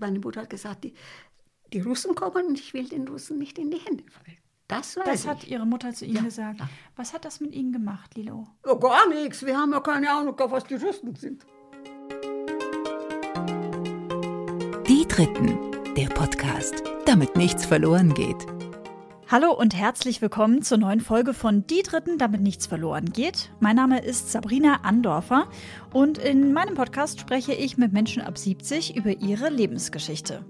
Meine Mutter hat gesagt, die, die Russen kommen und ich will den Russen nicht in die Hände fallen. Das weiß Das ich. hat Ihre Mutter zu Ihnen Ja, gesagt. ja. Was hat das mit Ihnen gemacht, Lilo? Ja, gar nichts. Wir haben ja keine Ahnung, was die Russen sind. Die Dritten, der Podcast, damit nichts verloren geht. Hallo und herzlich willkommen zur neuen Folge von Die Dritten, damit nichts verloren geht. Mein Name ist Sabrina Andorfer und in meinem Podcast spreche ich mit Menschen ab 70 über ihre Lebensgeschichte.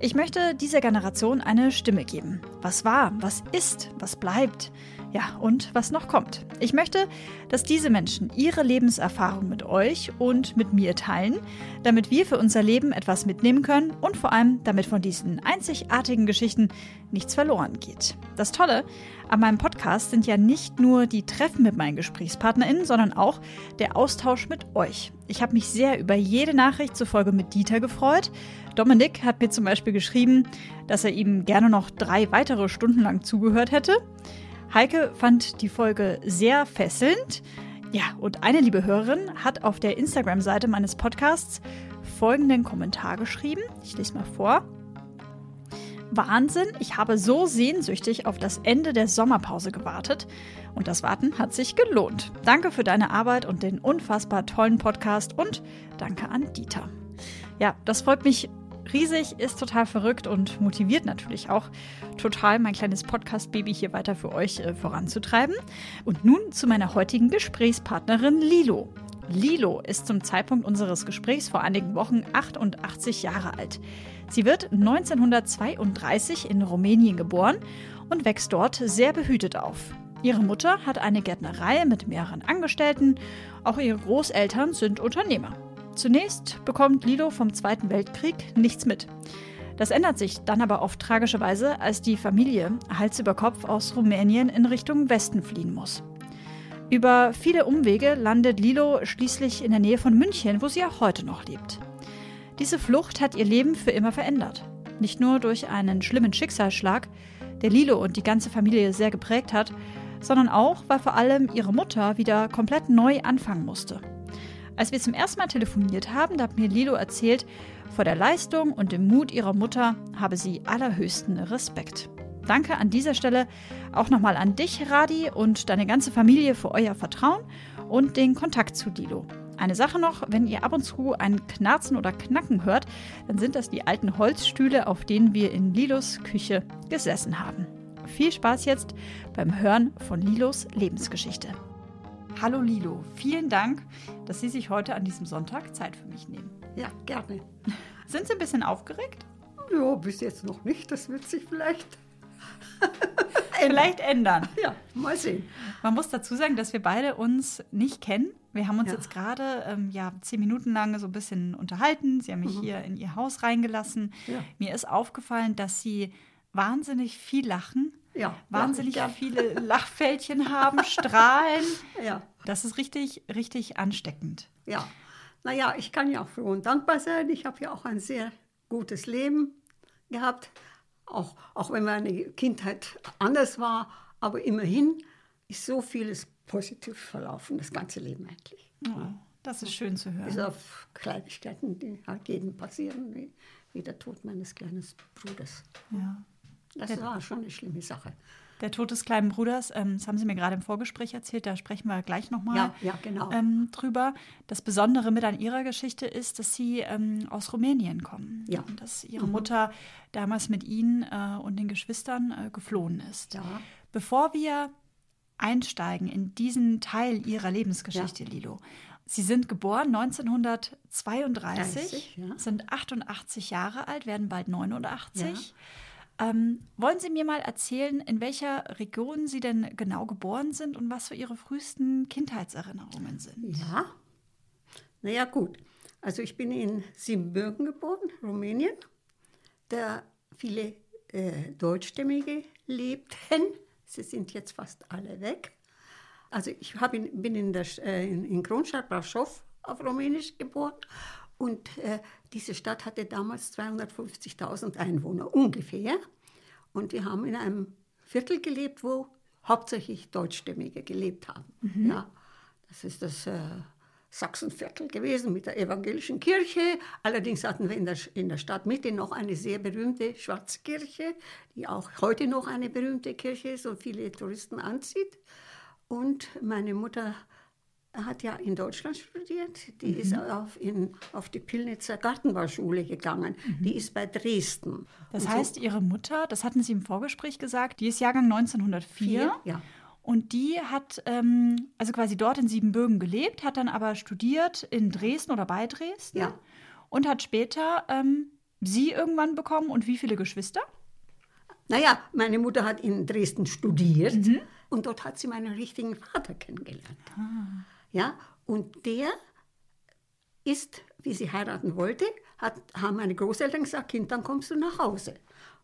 Ich möchte dieser Generation eine Stimme geben. Was war, was ist, was bleibt, ja, und was noch kommt. Ich möchte, dass diese Menschen ihre Lebenserfahrung mit euch und mit mir teilen, damit wir für unser Leben etwas mitnehmen können und vor allem, damit von diesen einzigartigen Geschichten nichts verloren geht. Das Tolle an meinem Podcast sind ja nicht nur die Treffen mit meinen GesprächspartnerInnen, sondern auch der Austausch mit euch. Ich habe mich sehr über jede Nachricht zur Folge mit Dieter gefreut. Dominik hat mir zum Beispiel geschrieben, dass er ihm gerne noch drei weitere Stunden lang zugehört hätte. Heike fand die Folge sehr fesselnd. Ja, und eine liebe Hörerin hat auf der Instagram-Seite meines Podcasts folgenden Kommentar geschrieben. Ich lese mal vor. Wahnsinn, ich habe so sehnsüchtig auf das Ende der Sommerpause gewartet und das Warten hat sich gelohnt. Danke für deine Arbeit und den unfassbar tollen Podcast und danke an Dieter. Ja, das freut mich riesig, ist total verrückt und motiviert natürlich auch total, mein kleines Podcast-Baby hier weiter für euch äh, voranzutreiben. Und nun zu meiner heutigen Gesprächspartnerin Lilo. Lilo ist zum Zeitpunkt unseres Gesprächs vor einigen Wochen 88 Jahre alt. Sie wird 1932 in Rumänien geboren und wächst dort sehr behütet auf. Ihre Mutter hat eine Gärtnerei mit mehreren Angestellten, auch ihre Großeltern sind Unternehmer. Zunächst bekommt Lilo vom Zweiten Weltkrieg nichts mit. Das ändert sich dann aber auf tragische Weise, als die Familie Hals über Kopf aus Rumänien in Richtung Westen fliehen muss. Über viele Umwege landet Lilo schließlich in der Nähe von München, wo sie auch heute noch lebt. Diese Flucht hat ihr Leben für immer verändert. Nicht nur durch einen schlimmen Schicksalsschlag, der Lilo und die ganze Familie sehr geprägt hat, sondern auch, weil vor allem ihre Mutter wieder komplett neu anfangen musste. Als wir zum ersten Mal telefoniert haben, da hat mir Lilo erzählt, vor der Leistung und dem Mut ihrer Mutter habe sie allerhöchsten Respekt. Danke an dieser Stelle auch nochmal an dich, Radi, und deine ganze Familie für euer Vertrauen und den Kontakt zu Lilo. Eine Sache noch, wenn ihr ab und zu ein Knarzen oder Knacken hört, dann sind das die alten Holzstühle, auf denen wir in Lilos Küche gesessen haben. Viel Spaß jetzt beim Hören von Lilos Lebensgeschichte. Hallo Lilo, vielen Dank, dass Sie sich heute an diesem Sonntag Zeit für mich nehmen. Ja, gerne. Sind Sie ein bisschen aufgeregt? Ja, bis jetzt noch nicht. Das wird sich vielleicht. Vielleicht ändern. Ja, mal sehen. Man muss dazu sagen, dass wir beide uns nicht kennen. Wir haben uns Ja. jetzt gerade ähm, ja, zehn Minuten lang so ein bisschen unterhalten. Sie haben mich hier in Ihr Haus reingelassen. Mhm. Ja. Mir ist aufgefallen, dass Sie wahnsinnig viel lachen, Ja, wahnsinnig viele Lachfältchen haben, strahlen. Ja, Das ist richtig, richtig ansteckend. ja. Naja, ich kann ja auch froh und dankbar sein. Ich habe ja auch ein sehr gutes Leben gehabt. Auch, auch wenn meine Kindheit anders war. Aber immerhin ist so vieles positiv verlaufen, das ganze Leben eigentlich. Oh, das ist schön zu Bis hören. auf Kleinigkeiten, die halt jedem passieren, wie, wie der Tod meines kleinen Bruders. Ja. Das war schon eine schlimme Sache. Der Tod des kleinen Bruders, ähm, das haben Sie mir gerade im Vorgespräch erzählt, da sprechen wir gleich nochmal Ja, ja, genau. ähm, drüber. Das Besondere mit an Ihrer Geschichte ist, dass Sie ähm, aus Rumänien kommen. Ja. Und dass Ihre Mutter damals mit Ihnen äh, und den Geschwistern äh, geflohen ist. Ja. Bevor wir einsteigen in diesen Teil Ihrer Lebensgeschichte, Lilo. Sie sind geboren 1932, 30, ja. sind 88 Jahre alt, werden bald 89. Ähm, wollen Sie mir mal erzählen, in welcher Region Sie denn genau geboren sind und was so Ihre frühesten Kindheitserinnerungen sind? Ja, naja gut. Also ich bin in Siebenbürgen geboren, Rumänien, da viele äh, Deutschstämmige lebten. Sie sind jetzt fast alle weg. Also ich in, bin in, der, äh, in, Kronstadt, Brașov, auf Rumänisch geboren. Und äh, diese Stadt hatte damals 250.000 Einwohner ungefähr. Und wir haben in einem Viertel gelebt, wo hauptsächlich Deutschstämmige gelebt haben. Ja, das ist das äh, Sachsenviertel gewesen mit der evangelischen Kirche. Allerdings hatten wir in der, in der Stadtmitte noch eine sehr berühmte Schwarzkirche, die auch heute noch eine berühmte Kirche ist und viele Touristen anzieht. Und meine Mutter hat ja in Deutschland studiert. Die mhm. ist auf, in, auf die Pillnitzer Gartenbauschule gegangen. Mhm. Die ist bei Dresden. Das und heißt, so, Ihre Mutter, das hatten Sie im Vorgespräch gesagt, die ist Jahrgang 1904. Vier, ja. Und die hat ähm, also quasi dort in Siebenbürgen gelebt, hat dann aber studiert in Dresden oder bei Dresden. Ja. Und hat später ähm, sie irgendwann bekommen und wie viele Geschwister? Naja, meine Mutter hat in Dresden studiert mhm. und dort hat sie meinen richtigen Vater kennengelernt. Ah. Ja, und der ist, wie sie heiraten wollte, hat, haben meine Großeltern gesagt, Kind, dann kommst du nach Hause.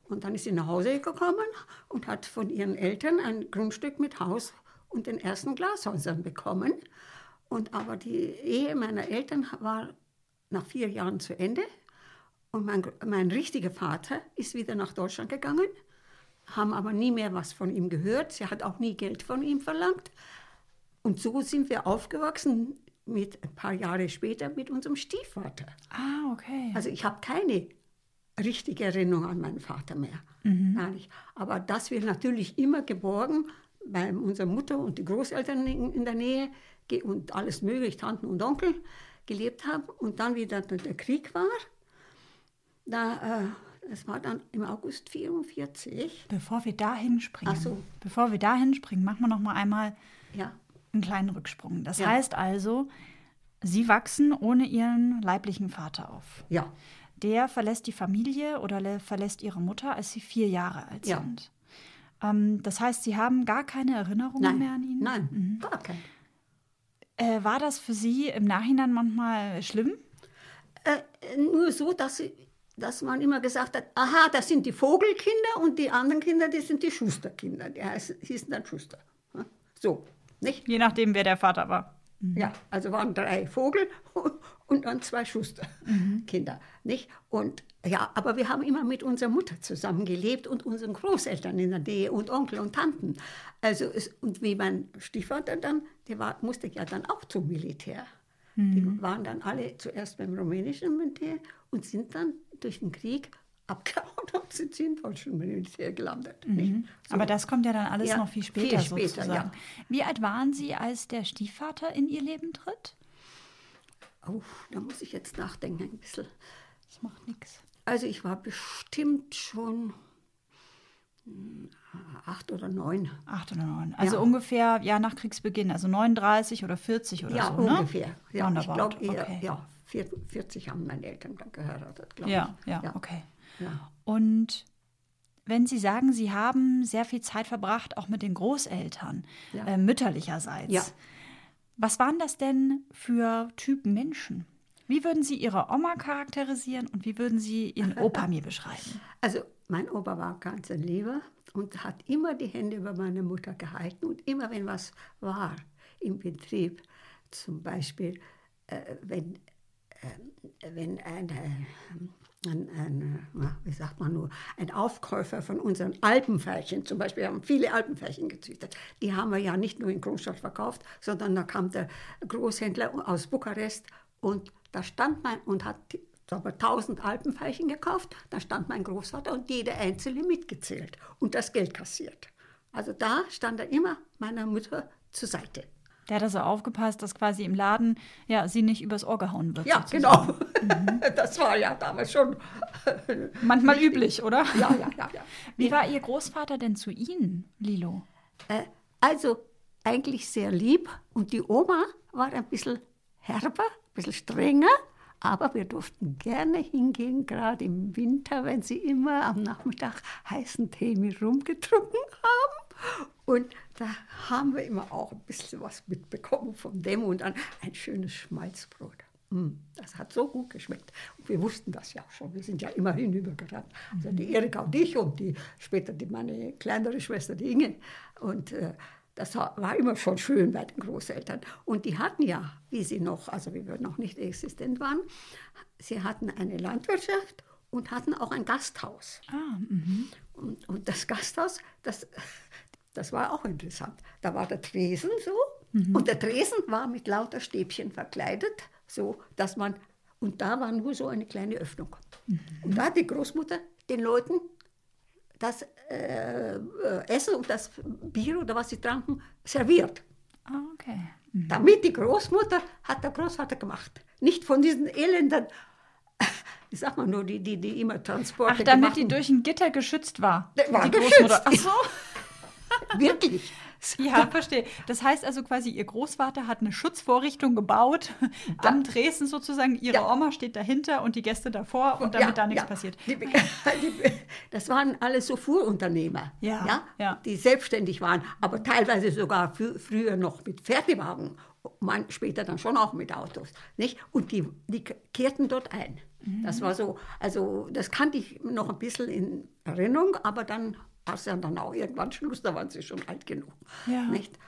Und dann ist sie nach Hause gekommen und hat von ihren Eltern ein Grundstück mit Haus und den ersten Glashäusern bekommen. Und aber die Ehe meiner Eltern war nach vier Jahren zu Ende. Und mein, mein richtiger Vater ist wieder nach Deutschland gegangen, haben aber nie mehr was von ihm gehört. Sie hat auch nie Geld von ihm verlangt. Und so sind wir aufgewachsen mit ein paar Jahre später mit unserem Stiefvater. Ah, okay. Also ich habe keine richtige Erinnerung an meinen Vater mehr. Mhm. Gar nicht. Aber dass wir natürlich immer geborgen bei unserer Mutter und die Großeltern in der Nähe und alles mögliche, Tanten und Onkel, gelebt haben. Und dann wieder der Krieg war, da, äh, das war dann im August 44. Bevor wir dahin springen, so. bevor wir dahin springen, machen wir noch mal einmal ja einen kleinen Rücksprung. Das ja. heißt also, Sie wachsen ohne Ihren leiblichen Vater auf. Ja. Der verlässt die Familie oder verlässt Ihre Mutter, als Sie vier Jahre alt ja. sind. Ähm, das heißt, Sie haben gar keine Erinnerungen Nein. mehr an ihn? Nein, mhm. gar keine. Äh, war das für Sie im Nachhinein manchmal schlimm? Äh, nur so, dass, dass man immer gesagt hat, aha, das sind die Vogelkinder und die anderen Kinder, die sind die Schusterkinder. Die heißen, hießen dann Schuster. So. Nicht? Je nachdem, wer der Vater war. Mhm. Ja, also waren drei Vogel und dann zwei Schusterkinder. Mhm. Nicht? Und ja, aber wir haben immer mit unserer Mutter zusammen gelebt und unseren Großeltern in der Nähe und Onkel und Tanten. Also es, und wie mein Stiefvater dann, der war, musste ja dann auch zum Militär. Mhm. Die waren dann alle zuerst beim rumänischen Militär und sind dann durch den Krieg abgehauen und sind sie in deutschen Militär gelandet. Mhm. So. Aber das kommt ja dann alles ja, noch viel später, viel später sozusagen. Ja. Wie alt waren Sie, als der Stiefvater in Ihr Leben tritt? Oh, da muss ich jetzt nachdenken ein bisschen. Das macht nichts. Also ich war bestimmt schon hm, acht oder neun. Acht oder neun. Also ja. ungefähr ja nach Kriegsbeginn, also 39 oder 40 oder ja, so. Ja, ne? ungefähr. Ja, ich glaube okay. ja, 40 haben meine Eltern dann geheiratet, glaube ja, ich. Ja, ja, okay. Und wenn Sie sagen, Sie haben sehr viel Zeit verbracht, auch mit den Großeltern, ja. äh, mütterlicherseits. Ja. Was waren das denn für Typen Menschen? Wie würden Sie Ihre Oma charakterisieren und wie würden Sie Ihren Opa mir beschreiben? Also, mein Opa war ganz ein Lieber und hat immer die Hände über meine Mutter gehalten und immer, wenn was war im Betrieb, zum Beispiel, äh, wenn, äh, wenn eine ein, ein, wie sagt man nur, ein Aufkäufer von unseren Alpenfährchen, zum Beispiel, wir haben viele Alpenfährchen gezüchtet. Die haben wir ja nicht nur in Großstadt verkauft, sondern da kam der Großhändler aus Bukarest und da stand mein, und hat aber 1000 Alpenfährchen gekauft, da stand mein Großvater und jeder einzelne mitgezählt und das Geld kassiert. Also da stand er immer meiner Mutter zur Seite. Der hat also aufgepasst, dass quasi im Laden ja sie nicht übers Ohr gehauen wird. Ja, sozusagen. genau. Mhm. Das war ja damals schon. Manchmal üblich, oder? Ja, ja, ja, ja. Wie war Ihr Großvater denn zu Ihnen, Lilo? Äh, also eigentlich sehr lieb und die Oma war ein bisschen herber, ein bisschen strenger. Aber wir durften gerne hingehen, gerade im Winter, wenn sie immer am Nachmittag heißen Tee mit rumgetrunken haben. Und da haben wir immer auch ein bisschen was mitbekommen von dem und dann ein schönes Schmalzbrot. Mm, das hat so gut geschmeckt. Und wir wussten das ja schon. Wir sind ja immer hinübergerannt. Also die Erika und ich und die, später die, meine kleinere Schwester, die Inge. Und äh, das war immer schon schön bei den Großeltern. Und die hatten ja, wie sie noch, also wie wir noch nicht existent waren, sie hatten eine Landwirtschaft und hatten auch ein Gasthaus. Ah, mhm. und, und, das Gasthaus, das, das war auch interessant. Da war der Tresen so, Und der Tresen war mit lauter Stäbchen verkleidet, so dass man, und da war nur so eine kleine Öffnung. Und da hat die Großmutter den Leuten das äh, äh, Essen und das Bier oder was sie tranken serviert. Ah, okay. Damit die Großmutter hat der Großvater gemacht. Nicht von diesen elenden, ich sag mal nur, die, die, die immer Transporte Ach, damit die durch ein Gitter geschützt war. War die geschützt. Ach so. Wirklich. Ja, verstehe. Das heißt also quasi, ihr Großvater hat eine Schutzvorrichtung gebaut am Dresden sozusagen. Ihre Ja. Oma steht dahinter und die Gäste davor und damit Ja, da nichts ja. passiert. Die, die, das waren alles so Fuhrunternehmer, Ja, ja. die selbstständig waren, aber teilweise sogar frü früher noch mit Pferdewagen, man, später dann schon auch mit Autos. Nicht? Und die, die kehrten dort ein. Mhm. Das war so, also das kannte ich noch ein bisschen in Erinnerung, aber dann war es ja dann auch irgendwann Schluss, da waren sie schon alt genug. Ja. Nicht?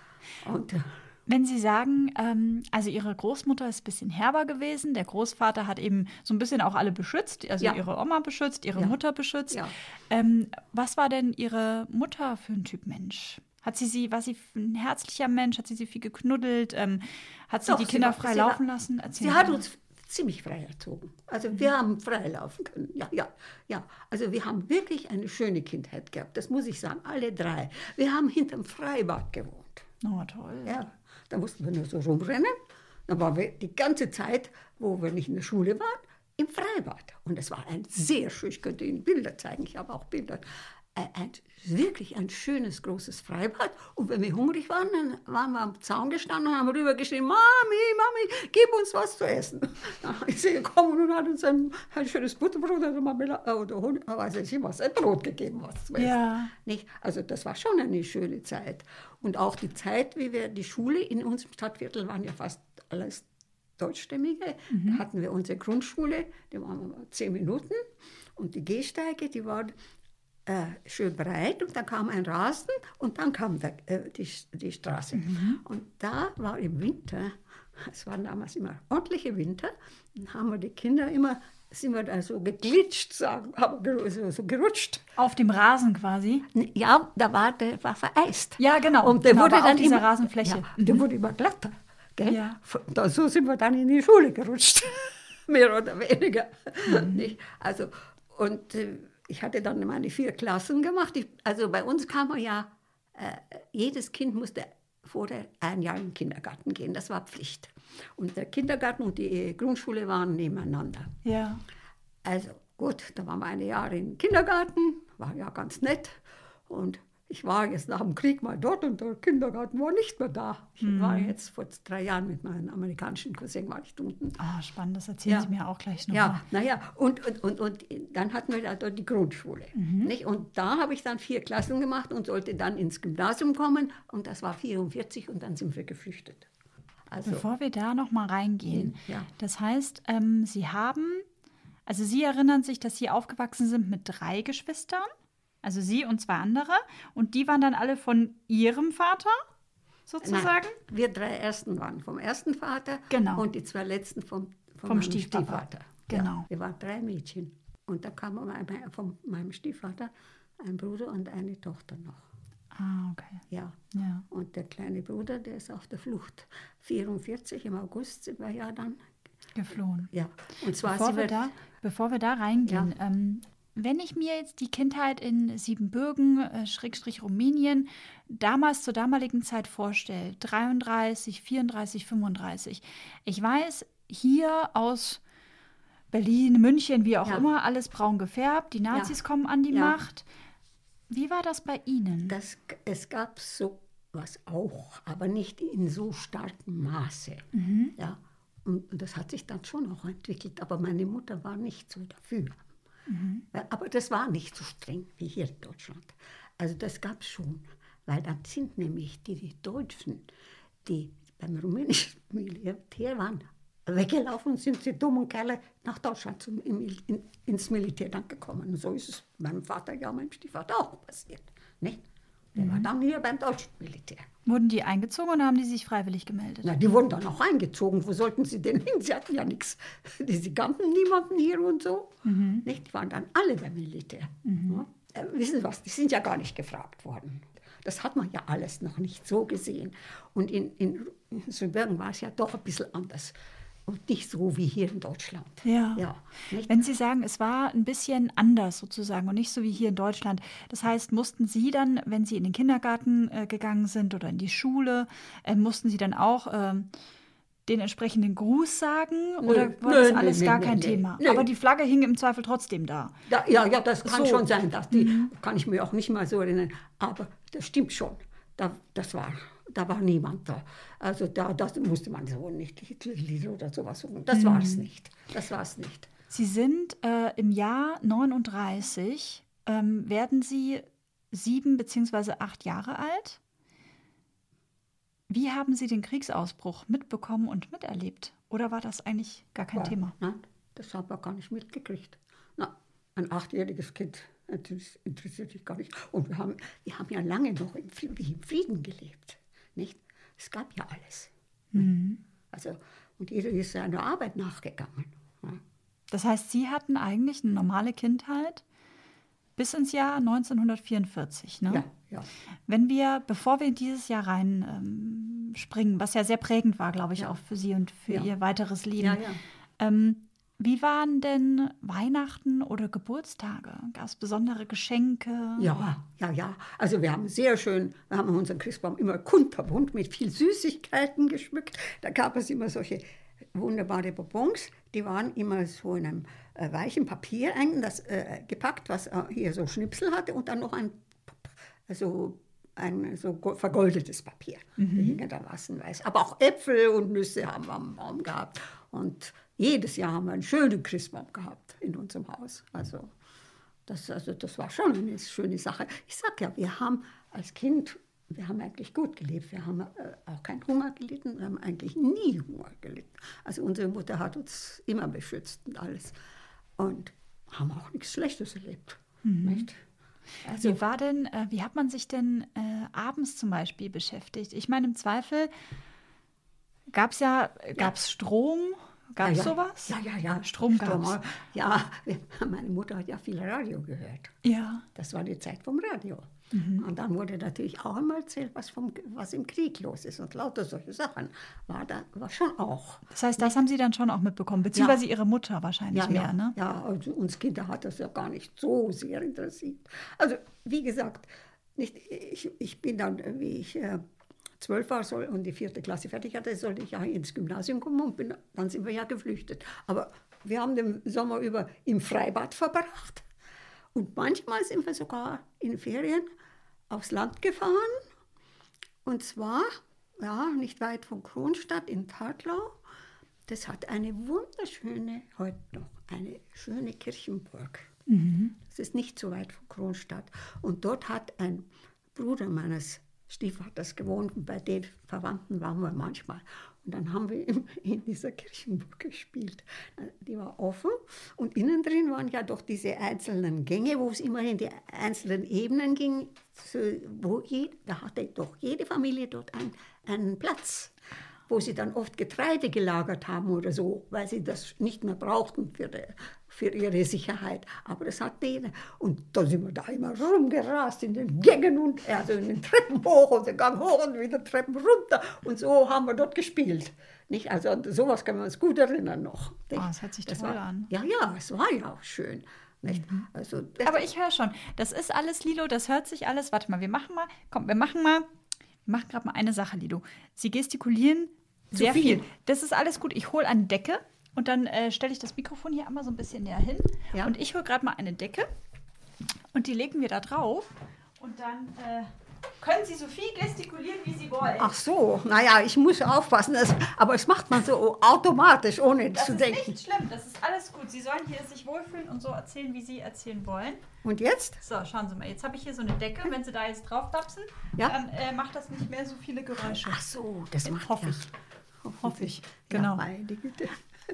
Und äh, Wenn Sie sagen, ähm, also Ihre Großmutter ist ein bisschen herber gewesen, der Großvater hat eben so ein bisschen auch alle beschützt, also Ja. Ihre Oma beschützt, Ihre Ja. Mutter beschützt. Ja. Ähm, was war denn Ihre Mutter für ein Typ Mensch? Hat sie sie, war sie ein herzlicher Mensch? Hat sie sie viel geknuddelt? Ähm, hat sie Doch, die sie Kinder war- frei sie war- laufen lassen? Erzähl Sie hat uns ziemlich frei erzogen. Also wir haben frei laufen können. Ja, ja, ja. Also wir haben wirklich eine schöne Kindheit gehabt. Das muss ich sagen, alle drei. Wir haben hinterm Freibad gewohnt. Oh, toll. Ja, da mussten wir nur so rumrennen. Dann waren wir die ganze Zeit, wo wir nicht in der Schule waren, im Freibad. Und es war ein sehr schön, ich könnte Ihnen Bilder zeigen, ich habe auch Bilder. Ein, wirklich ein schönes, großes Freibad. Und wenn wir hungrig waren, dann waren wir am Zaun gestanden und haben rübergeschrien, Mami, Mami, gib uns was zu essen. Dann ist sie gekommen und hat uns ein, ein schönes Butterbrot oder, Marmelade, oder Hund- weiß ich nicht was, ein Brot gegeben, was zu essen. Ja. Nicht? Also das war schon eine schöne Zeit. Und auch die Zeit, wie wir die Schule in unserem Stadtviertel waren ja fast alles Deutschstämmige. Da hatten wir unsere Grundschule, die waren zehn Minuten. Und die Gehsteige, die waren äh, schön breit. Und dann kam ein Rasen und dann kam der, äh, die, die Straße. Und da war im Winter, es waren damals immer ordentliche Winter, dann haben wir die Kinder immer, sind wir da so geglitscht, sagen, aber so, so gerutscht. Auf dem Rasen quasi. Ja, da war der war vereist. Ja, genau. Und der Genau, wurde dann dieser immer, Rasenfläche. Ja, der wurde immer glatter. Gell? Ja. Da, so sind wir dann in die Schule gerutscht, mehr oder weniger. Mhm. Also und äh, ich hatte dann meine vier Klassen gemacht. Ich, also bei uns kam man ja, äh, jedes Kind musste vorher ein Jahr in den Kindergarten gehen. Das war Pflicht. Und der Kindergarten und die Grundschule waren nebeneinander. Ja. Also gut, da waren wir eine Jahre im Kindergarten, war ja ganz nett. Und ich war jetzt nach dem Krieg mal dort und der Kindergarten war nicht mehr da. Ich war jetzt vor drei Jahren mit meinem amerikanischen Cousin war ich unten. Ah, spannend, das erzählen Ja. Sie mir auch gleich noch. Ja, naja, und, und, und, und dann hatten wir da dort die Grundschule. Nicht? Und da habe ich dann vier Klassen gemacht und sollte dann ins Gymnasium kommen. Und das war 44 und dann sind wir geflüchtet. Also, Bevor wir da noch mal reingehen, Ja. das heißt, ähm, Sie haben, also Sie erinnern sich, dass Sie aufgewachsen sind mit drei Geschwistern, also Sie und zwei andere, und die waren dann alle von Ihrem Vater, sozusagen? Nein, wir drei Ersten waren vom ersten Vater Genau. und die zwei Letzten vom, vom, Vom meinem Stiefvater. Genau. Ja, wir waren drei Mädchen. Und da kam mein, von meinem Stiefvater ein Bruder und eine Tochter noch. Ah, okay. Ja. Ja. Und der kleine Bruder, der ist auf der Flucht. 44 im August sind wir ja dann. Geflohen. Ja. Und zwar Bevor wir, wir da, bevor wir da reingehen, ähm, wenn ich mir jetzt die Kindheit in Siebenbürgen, äh, Schrägstrich Rumänien, damals zur damaligen Zeit vorstelle, 33, 34, 35. Ich weiß, hier aus Berlin, München, wie auch Ja. immer, alles braun gefärbt, die Nazis kommen an die Ja. Macht. Wie war das bei Ihnen? Das, es gab so was auch, aber nicht in so starkem Maße. Ja. Und und das hat sich dann schon auch entwickelt, aber meine Mutter war nicht so dafür. Ja, Aber das war nicht so streng wie hier in Deutschland. Also das gab es schon, weil dann sind nämlich die, Deutschen, die beim rumänischen Militär waren, weggelaufen, sind sie dummen Kerle nach Deutschland zum, in, ins Militär dann gekommen. Und so ist es meinem Vater, ja, meinem Stiefvater auch passiert. Nicht? Der war dann hier beim deutschen Militär. Wurden die eingezogen oder haben die sich freiwillig gemeldet? Na, die wurden dann auch eingezogen. Wo sollten sie denn hin? Sie hatten ja nichts. Sie kannten niemanden hier und so. Nicht? Die waren dann alle beim Militär. Ja. Äh, wissen Sie was? Die sind ja gar nicht gefragt worden. Das hat man ja alles noch nicht so gesehen. Und in, in Siebenbürgen war es ja doch ein bisschen anders. Und nicht so wie hier in Deutschland. Ja. ja? Wenn Sie sagen, es war ein bisschen anders sozusagen und nicht so wie hier in Deutschland. Das heißt, mussten Sie dann, wenn Sie in den Kindergarten äh, gegangen sind oder in die Schule, äh, mussten Sie dann auch äh, den entsprechenden Gruß sagen? Nö, oder war nö, das alles nö, gar kein Thema? Aber die Flagge hing im Zweifel trotzdem da. Da, ja, ja, das kann So. schon sein. Dass die, Kann ich mir auch nicht mal so erinnern. Aber das stimmt schon. Da, das war, da war niemand da. Also da das musste man so nicht Hitlerlieder oder sowas suchen. Das war es nicht. Das war es nicht. Sie sind äh, im Jahr 39, ähm, werden Sie sieben beziehungsweise acht Jahre alt. Wie haben Sie den Kriegsausbruch mitbekommen und miterlebt? Oder war das eigentlich gar kein War- Thema? Nein, das haben wir gar nicht mitgekriegt. Na, ein achtjähriges Kind interess- interessiert dich gar nicht. Und wir haben, wir haben ja lange noch im Frieden gelebt. Nicht? Es gab ja alles. Also, und jeder ist seiner Arbeit nachgegangen. Das heißt, Sie hatten eigentlich eine normale Kindheit bis ins Jahr 1944, ne? Ja, ja. Wenn wir, bevor wir in dieses Jahr rein ähm, springen, was ja sehr prägend war, glaube ich, Ja. auch für Sie und für Ja. Ihr weiteres Leben, ja. Ähm, wie waren denn Weihnachten oder Geburtstage? Gab es besondere Geschenke? Ja, ja, ja. Also wir haben sehr schön, wir haben unseren Christbaum immer kunterbunt mit viel Süßigkeiten geschmückt. Da gab es immer solche wunderbare Bonbons, die waren immer so in einem äh, weichen Papier ein, das, äh, gepackt, was äh, hier so Schnipsel hatte und dann noch ein, also ein so go- vergoldetes Papier. Mhm. Da massenweise. Aber auch Äpfel und Nüsse haben wir am Baum gehabt. Und jedes Jahr haben wir einen schönen Christbaum gehabt in unserem Haus. Also das, also das war schon eine schöne Sache. Ich sag ja, wir haben als Kind, wir haben eigentlich gut gelebt. Wir haben äh, auch keinen Hunger gelitten. Wir haben eigentlich nie Hunger gelitten. Also unsere Mutter hat uns immer beschützt und alles. Und haben auch nichts Schlechtes erlebt. Nicht? Also, Wie war denn, äh, wie hat man sich denn äh, abends zum Beispiel beschäftigt? Ich meine, im Zweifel gab es ja, gab es Strom? Gab es ja, sowas? Ja, ja, ja. Strom gab's. Ja, wir- meine Mutter hat ja viel Radio gehört. Ja. Das war die Zeit vom Radio. Mhm. Und dann wurde natürlich auch immer erzählt, was, vom, was im Krieg los ist. Und lauter solche Sachen war da war schon auch. Das heißt, das haben Sie dann schon auch mitbekommen, beziehungsweise Ihre Mutter wahrscheinlich Ja, mehr, ja, ne? ja, also uns Kinder hat das ja gar nicht so sehr interessiert. Also, wie gesagt, nicht, ich, ich bin dann, wie ich äh, zwölf war soll und die vierte Klasse fertig hatte, sollte ich ja ins Gymnasium kommen und bin, dann sind wir ja geflüchtet. Aber wir haben den Sommer über im Freibad verbracht. Und manchmal sind wir sogar in Ferien aufs Land gefahren. Und zwar, ja, nicht weit von Kronstadt in Tartlau. Das hat eine wunderschöne, heute noch, eine schöne Kirchenburg. Das ist nicht so weit von Kronstadt. Und dort hat ein Bruder meines Stiefvaters gewohnt und bei den Verwandten waren wir manchmal. Und dann haben wir in, dieser Kirchenburg gespielt. Die war offen und innen drin waren ja doch diese einzelnen Gänge, wo es immer in die einzelnen Ebenen ging. Wo je, da hatte doch jede Familie dort ein, einen Platz wo sie dann oft Getreide gelagert haben oder so, weil sie das nicht mehr brauchten für, die, für ihre Sicherheit. Aber das hat jeder. Und da sind wir da immer rumgerast in den Gängen und also in den Treppen hoch und den Gang hoch und wieder Treppen runter. Und so haben wir dort gespielt. Nicht? Also an sowas können wir uns gut erinnern noch. Oh, das hört sich toll war, an. Ja, ja, es war ja auch schön. Nicht? Also, das- Aber ich höre schon, das ist alles, Lilo, das hört sich alles. Warte mal, wir machen mal, komm, wir machen mal, wir machen gerade mal eine Sache, Lilo. Sie gestikulieren sehr viel. viel. Das ist alles gut. Ich hole eine Decke und dann äh, stelle ich das Mikrofon hier einmal so ein bisschen näher hin. Ja. Und ich hole gerade mal eine Decke und die legen wir da drauf. Und dann äh, können Sie so viel gestikulieren, wie Sie wollen. Ach so, naja, ich muss aufpassen, das, aber es macht man so automatisch, ohne das zu ist denken. nicht schlimm, das ist alles gut. Sie sollen hier sich wohlfühlen und so erzählen, wie Sie erzählen wollen. Und jetzt? So, schauen Sie mal. Jetzt habe ich hier so eine Decke. Wenn Sie da jetzt drauf tapsen, Ja. dann äh, macht das nicht mehr so viele Geräusche. Ach so, das macht hoffe ja. ich. Hoffe ich, Ja, genau. meine Güte.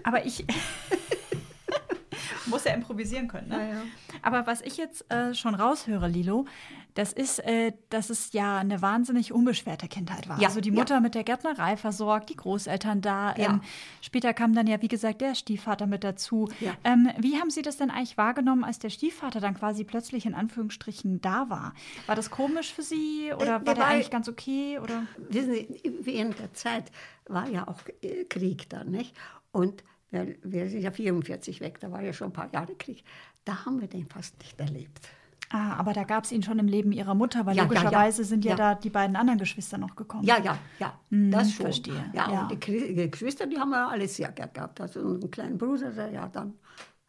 Aber ich. Muss ja improvisieren können. Ne? Ja, ja. Aber was ich jetzt äh, schon raushöre, Lilo, das ist, äh, dass es ja eine wahnsinnig unbeschwerte Kindheit war. Ja, also die ja. Mutter mit der Gärtnerei versorgt, die Großeltern da. Ja. Ähm, später kam dann ja, wie gesagt, der Stiefvater mit dazu. Ja. Ähm, wie haben Sie das denn eigentlich wahrgenommen, als der Stiefvater dann quasi plötzlich in Anführungsstrichen da war? War das komisch für Sie oder Äh, war der eigentlich ganz okay? Oder? Wissen Sie, während der Zeit war ja auch äh, Krieg dann, nicht? Und wir, wir sind ja 44 weg, da war ja schon ein paar Jahre Krieg. Da haben wir den fast nicht erlebt. Ah, aber da gab es ihn schon im Leben Ihrer Mutter, weil Ja, ja, ja. logischerweise sind ja, Ja. da die beiden anderen Geschwister noch gekommen. Ja, ja, ja, Hm, das schon. verstehe, Ja, ja. und die Geschwister, die haben wir alle sehr gern gehabt. Also einen kleinen Bruder, der ja dann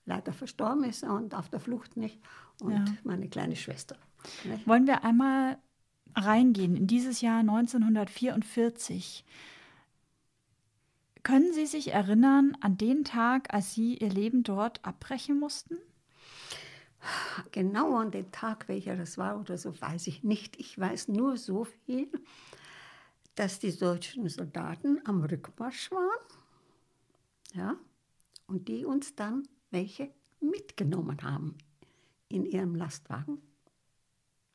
leider verstorben ist und auf der Flucht nicht. Und Ja. meine kleine Schwester. Nicht? Wollen wir einmal reingehen in dieses Jahr 1944? Können Sie sich erinnern an den Tag, als Sie Ihr Leben dort abbrechen mussten? Genau an den Tag, welcher das war oder so, weiß ich nicht. Ich weiß nur so viel, dass die deutschen Soldaten am Rückmarsch waren. Ja, und die uns dann welche mitgenommen haben in ihrem Lastwagen.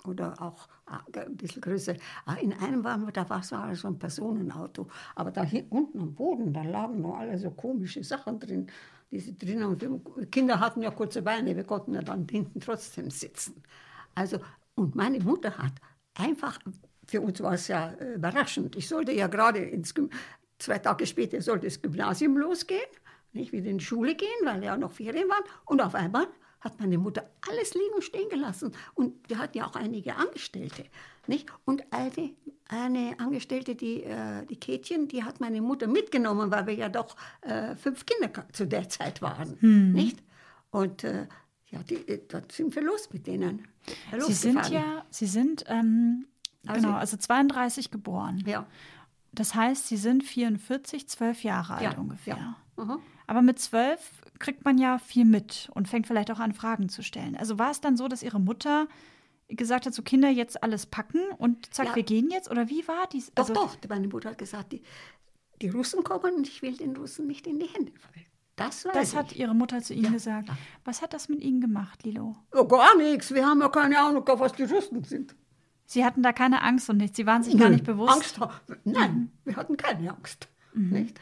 Oder auch ah, ein bisschen größer. Ah, In einem waren wir, da war es so ein Personenauto. Aber da unten am Boden, da lagen noch alle so komische Sachen drin, die sie drin haben. Wir Kinder hatten ja kurze Beine, wir konnten ja dann hinten trotzdem sitzen. Also, und meine Mutter hat einfach, für uns war es ja äh, überraschend. Ich sollte ja gerade ins zwei Tage später sollte das Gymnasium losgehen, nicht wieder in die Schule gehen, weil ja noch Ferien waren. Und auf einmal hat meine Mutter alles liegen und stehen gelassen. Und wir hatten ja auch einige Angestellte. Nicht? Und eine, eine Angestellte, die, äh, die Kätchen, die hat meine Mutter mitgenommen, weil wir ja doch äh, fünf Kinder zu der Zeit waren. Nicht? Und äh, ja, die, äh, da sind wir los mit denen. Sie sind ja, Sie sind, ähm, Also- genau, also 32 geboren. Ja. Das heißt, Sie sind 44, 12 Jahre alt Ja, ungefähr. ja. Mhm. Aber mit zwölf kriegt man ja viel mit und fängt vielleicht auch an, Fragen zu stellen. Also war es dann so, dass Ihre Mutter gesagt hat, so Kinder jetzt alles packen und zack, Ja. wir gehen jetzt? Oder wie war dies? Doch, also, doch. Meine Mutter hat gesagt, die, die Russen kommen und ich will den Russen nicht in die Hände fallen. Das Das hat Ihre Mutter zu Ihnen Ja, gesagt. Was hat das mit Ihnen gemacht, Lilo? Ja, gar nichts. Wir haben ja keine Ahnung, was die Russen sind. Sie hatten da keine Angst und nichts. Sie waren sich gar Nö, nicht bewusst. Mhm. Angst, nein, wir hatten keine Angst. Nicht?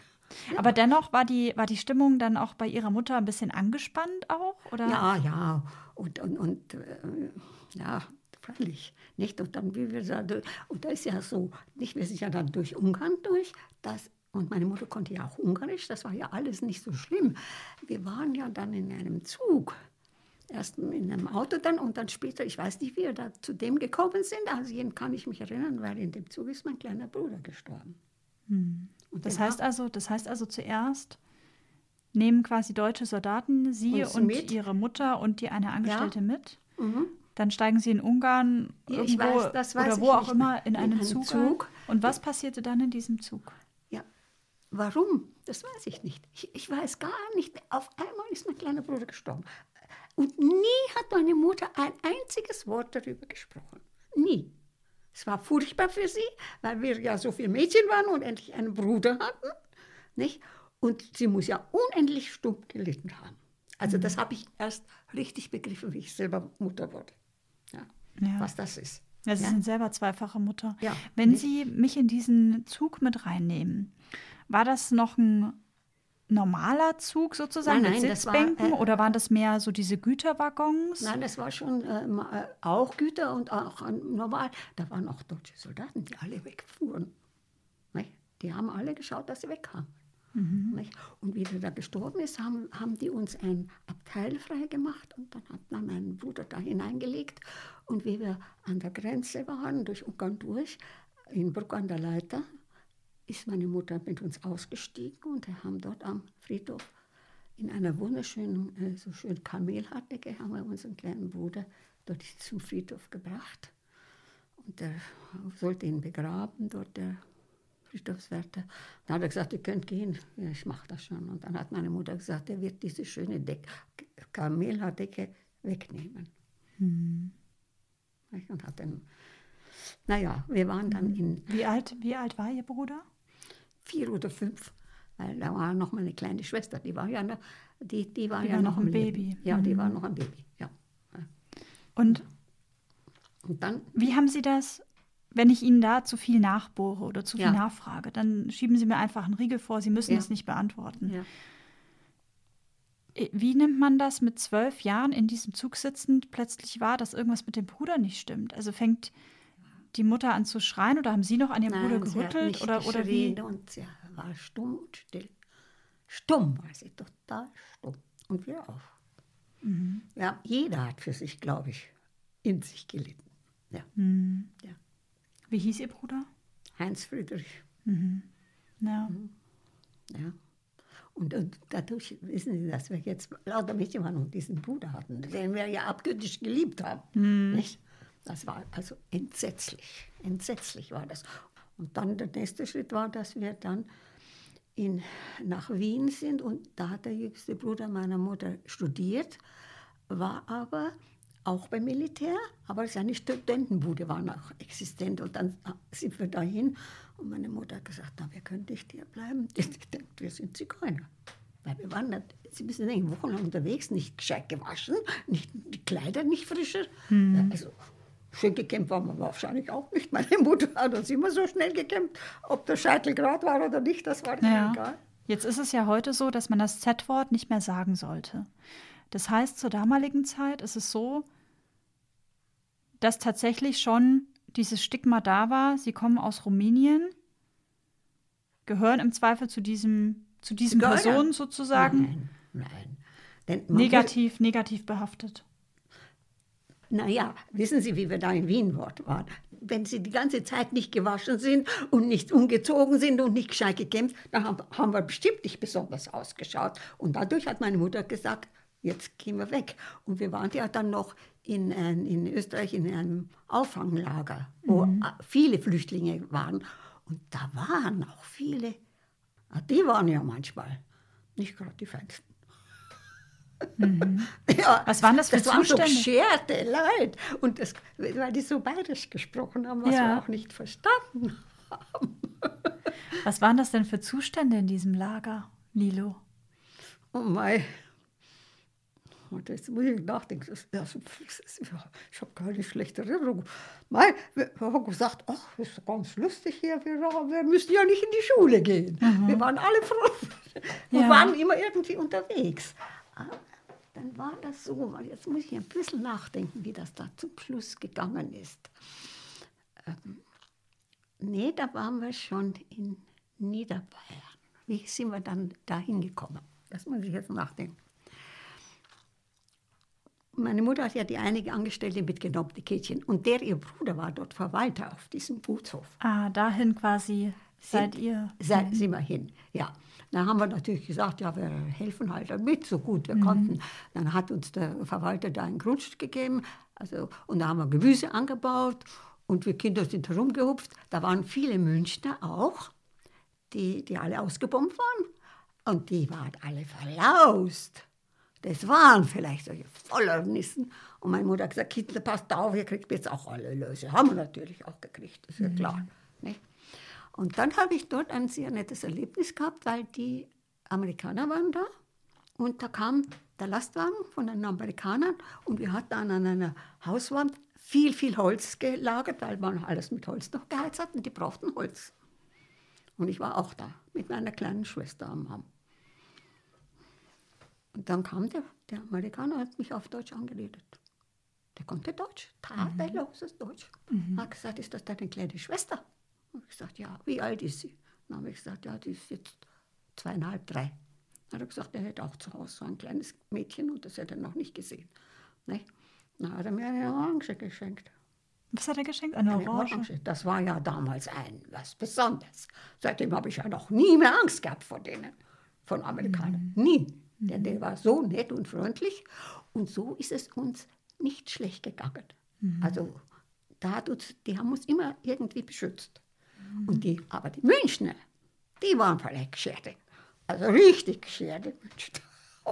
Aber dennoch war die, war die Stimmung dann auch bei Ihrer Mutter ein bisschen angespannt auch? Oder? Ja, ja. Und, und, und äh, ja, freilich. Nicht? Und dann, wie wir da, durch- und da ist ja so, nicht, wir sind ja dann durch Ungarn durch. Das, und meine Mutter konnte ja auch Ungarisch, das war ja alles nicht so schlimm. Wir waren ja dann in einem Zug. Erst in einem Auto dann und dann später, ich weiß nicht, wie wir da zu dem gekommen sind. Also jeden kann ich mich erinnern, weil in dem Zug ist mein kleiner Bruder gestorben. Und Das der heißt also, das heißt also zuerst nehmen quasi deutsche Soldaten Sie Uns und mit. Ihre Mutter und die eine Angestellte mit. Mhm. Dann steigen Sie in Ungarn Ja, irgendwo weiß, das weiß oder wo auch immer in In einen einem Zug. Zug. Und was passierte dann in diesem Zug? Ja, warum? Das weiß ich nicht. Ich, ich weiß gar nicht. Auf einmal ist mein kleiner Bruder gestorben. Und nie hat meine Mutter ein einziges Wort darüber gesprochen. Nie. Es war furchtbar für sie, weil wir ja so viele Mädchen waren und endlich einen Bruder hatten. Nicht? Und sie muss ja unendlich stumm gelitten haben. Also das habe ich erst richtig begriffen, wie ich selber Mutter wurde. Ja, Ja. Was das ist. Ja, Sie Ja. sind selber zweifache Mutter. Ja. Wenn Nicht? Sie mich in diesen Zug mit reinnehmen, war das noch ein normaler Zug sozusagen Nein, mit nein, das war, Sitzbänken äh, oder waren das mehr so diese Güterwaggons? Nein, das war schon äh, äh, auch Güter und auch normal. Da waren auch deutsche Soldaten, die alle wegfuhren. Nicht? Die haben alle geschaut, dass sie wegkamen. Nicht? Und wie der da gestorben ist, haben, haben die uns ein Abteil freigemacht und dann hat man meinen Bruder da hineingelegt. Und wie wir an der Grenze waren, durch Ungarn durch, in Bruck an der Leiter, ist meine Mutter mit uns ausgestiegen und wir haben dort am Friedhof in einer wunderschönen, äh, so schönen Kamelhartdecke haben wir unseren kleinen Bruder dort zum Friedhof gebracht. Und der sollte ihn begraben, dort der Friedhofswärter. Dann hat er gesagt, ihr könnt gehen, ja, ich mache das schon. Und dann hat meine Mutter gesagt, er wird diese schöne Deck, Kamelhaardecke wegnehmen. Nicht? Und hat dann, naja, wir waren dann in Wie alt, wie alt war Ihr Bruder? Vier oder fünf, weil da war noch meine kleine Schwester, die war ja noch, Die, die war Die ja war noch noch ein Leben. Baby. Ja, die Mhm. war noch ein Baby, ja. Und Und dann, wie haben Sie das, wenn ich Ihnen da zu viel nachbohre oder zu viel Ja. nachfrage, dann schieben Sie mir einfach einen Riegel vor, Sie müssen Ja. das nicht beantworten. ja. Äh, Wie nimmt man das mit zwölf Jahren in diesem Zug sitzend plötzlich wahr, dass irgendwas mit dem Bruder nicht stimmt? Also fängt die Mutter an zu schreien oder haben Sie noch an Ihrem Bruder Nein, gerüttelt oder, oder wie? Und sie war stumm und still. Stumm war sie, total stumm. Und wir auch. Mhm. Ja, jeder hat für sich, glaube ich, in sich gelitten. Ja. Hm. ja. Wie hieß Ihr Bruder? Heinz Friedrich. Ja. Ja. Und, und dadurch wissen Sie, dass wir jetzt lauter Mädchen waren und diesen Bruder hatten, den wir ja abgöttisch geliebt haben. Nicht? Das war also entsetzlich. Entsetzlich war das. Und dann der nächste Schritt war, dass wir dann in, nach Wien sind und da hat der jüngste Bruder meiner Mutter studiert, war aber auch beim Militär, aber seine Studentenbude war noch existent und dann sind wir dahin und meine Mutter hat gesagt, na, wir können nicht hier bleiben. Wir sind Zigeuner. Weil wir waren, Sie müssen denken, wochenlang unterwegs, nicht gescheit gewaschen, nicht, die Kleider nicht frischer. Ja, also schön gekämmt waren wir wahrscheinlich auch nicht. Meine Mutter hat uns immer so schnell gekämmt, ob der Scheitel gerade war oder nicht, das war Ja. egal. Jetzt ist es ja heute so, dass man das Z-Wort nicht mehr sagen sollte. Das heißt, zur damaligen Zeit ist es so, dass tatsächlich schon dieses Stigma da war. Sie kommen aus Rumänien, gehören im Zweifel zu diesem, zu diesen. Personen sozusagen. Nein, nein. Denn man Negativ, negativ behaftet. Naja, wissen Sie, wie wir da in Wien dort waren? Wenn Sie die ganze Zeit nicht gewaschen sind und nicht umgezogen sind und nicht gescheit gekämpft, dann haben, wir bestimmt nicht besonders ausgeschaut. Und dadurch hat meine Mutter gesagt, jetzt gehen wir weg. Und wir waren ja dann noch in, äh, in Österreich in einem Auffanglager, wo äh, viele Flüchtlinge waren. Und da waren auch viele, ah, die waren ja manchmal nicht gerade die Feinsten. Ja, Was waren das für das waren so Zustände? bescherte Leute. Und das, weil die so bayerisch gesprochen haben, was Ja. wir auch nicht verstanden Was waren das denn für Zustände in diesem Lager, Lilo? Oh mei. Und jetzt muss ich nachdenken. Das, das, das, ich habe keine schlechte Erinnerung. Mei, wir haben gesagt, ach, das ist ganz lustig hier. Wir, wir müssen ja nicht in die Schule gehen. Wir waren alle froh und Ja. waren immer irgendwie unterwegs. Dann war das so, weil jetzt muss ich ein bisschen nachdenken, wie das da zum Schluss gegangen ist. Ähm, nee, da waren wir schon in Niederbayern. Wie sind wir dann da hingekommen? Das muss ich jetzt nachdenken. Meine Mutter hat ja die einige Angestellte mitgenommen, die Kätchen. Und der, ihr Bruder, war dort Verwalter auf diesem Gutshof. Ah, dahin quasi seid ihr. Sei, sind wir hin, ja. Dann haben wir natürlich gesagt, ja, wir helfen halt mit, so gut wir konnten. Dann hat uns der Verwalter da ein Grundstück gegeben, also, und da haben wir Gemüse angebaut und wir Kinder sind herumgehupft. Da waren viele Münchner auch, die, die alle ausgebombt waren. Und die waren alle verlaust. Das waren vielleicht solche Vollernisten. Und meine Mutter hat gesagt, Kinder, passt auf, ihr kriegt jetzt auch alle Löse. Haben wir natürlich auch gekriegt, ist ja klar. Nicht? Und dann habe ich dort ein sehr nettes Erlebnis gehabt, weil die Amerikaner waren da. Und da kam der Lastwagen von den Amerikanern und wir hatten dann an einer Hauswand viel, viel Holz gelagert, weil man alles mit Holz noch geheizt hat und die brauchten Holz. Und ich war auch da mit meiner kleinen Schwester am Arm. Und dann kam der, der Amerikaner und hat mich auf Deutsch angeredet. Der konnte Deutsch, tadelloses Deutsch. Hat gesagt, ist das deine kleine Schwester? Und ich gesagt, ja, wie alt ist sie? Dann habe ich gesagt, ja, die ist jetzt zweieinhalb, drei. Dann hat er gesagt, er hätte auch zu Hause so ein kleines Mädchen und das hätte er noch nicht gesehen. Ne? Dann hat er mir eine Orange geschenkt. Was hat er geschenkt? Eine Eine Orange. Orange. Das war ja damals ein was Besonderes. Seitdem habe ich ja noch nie mehr Angst gehabt vor denen, von Amerikanern. Nie. Denn der war so nett und freundlich. Und so ist es uns nicht schlecht gegangen. Also da hat uns, die haben uns immer irgendwie beschützt. Und die, aber die Münchner, die waren vielleicht geschädigt. Also richtig geschädigt.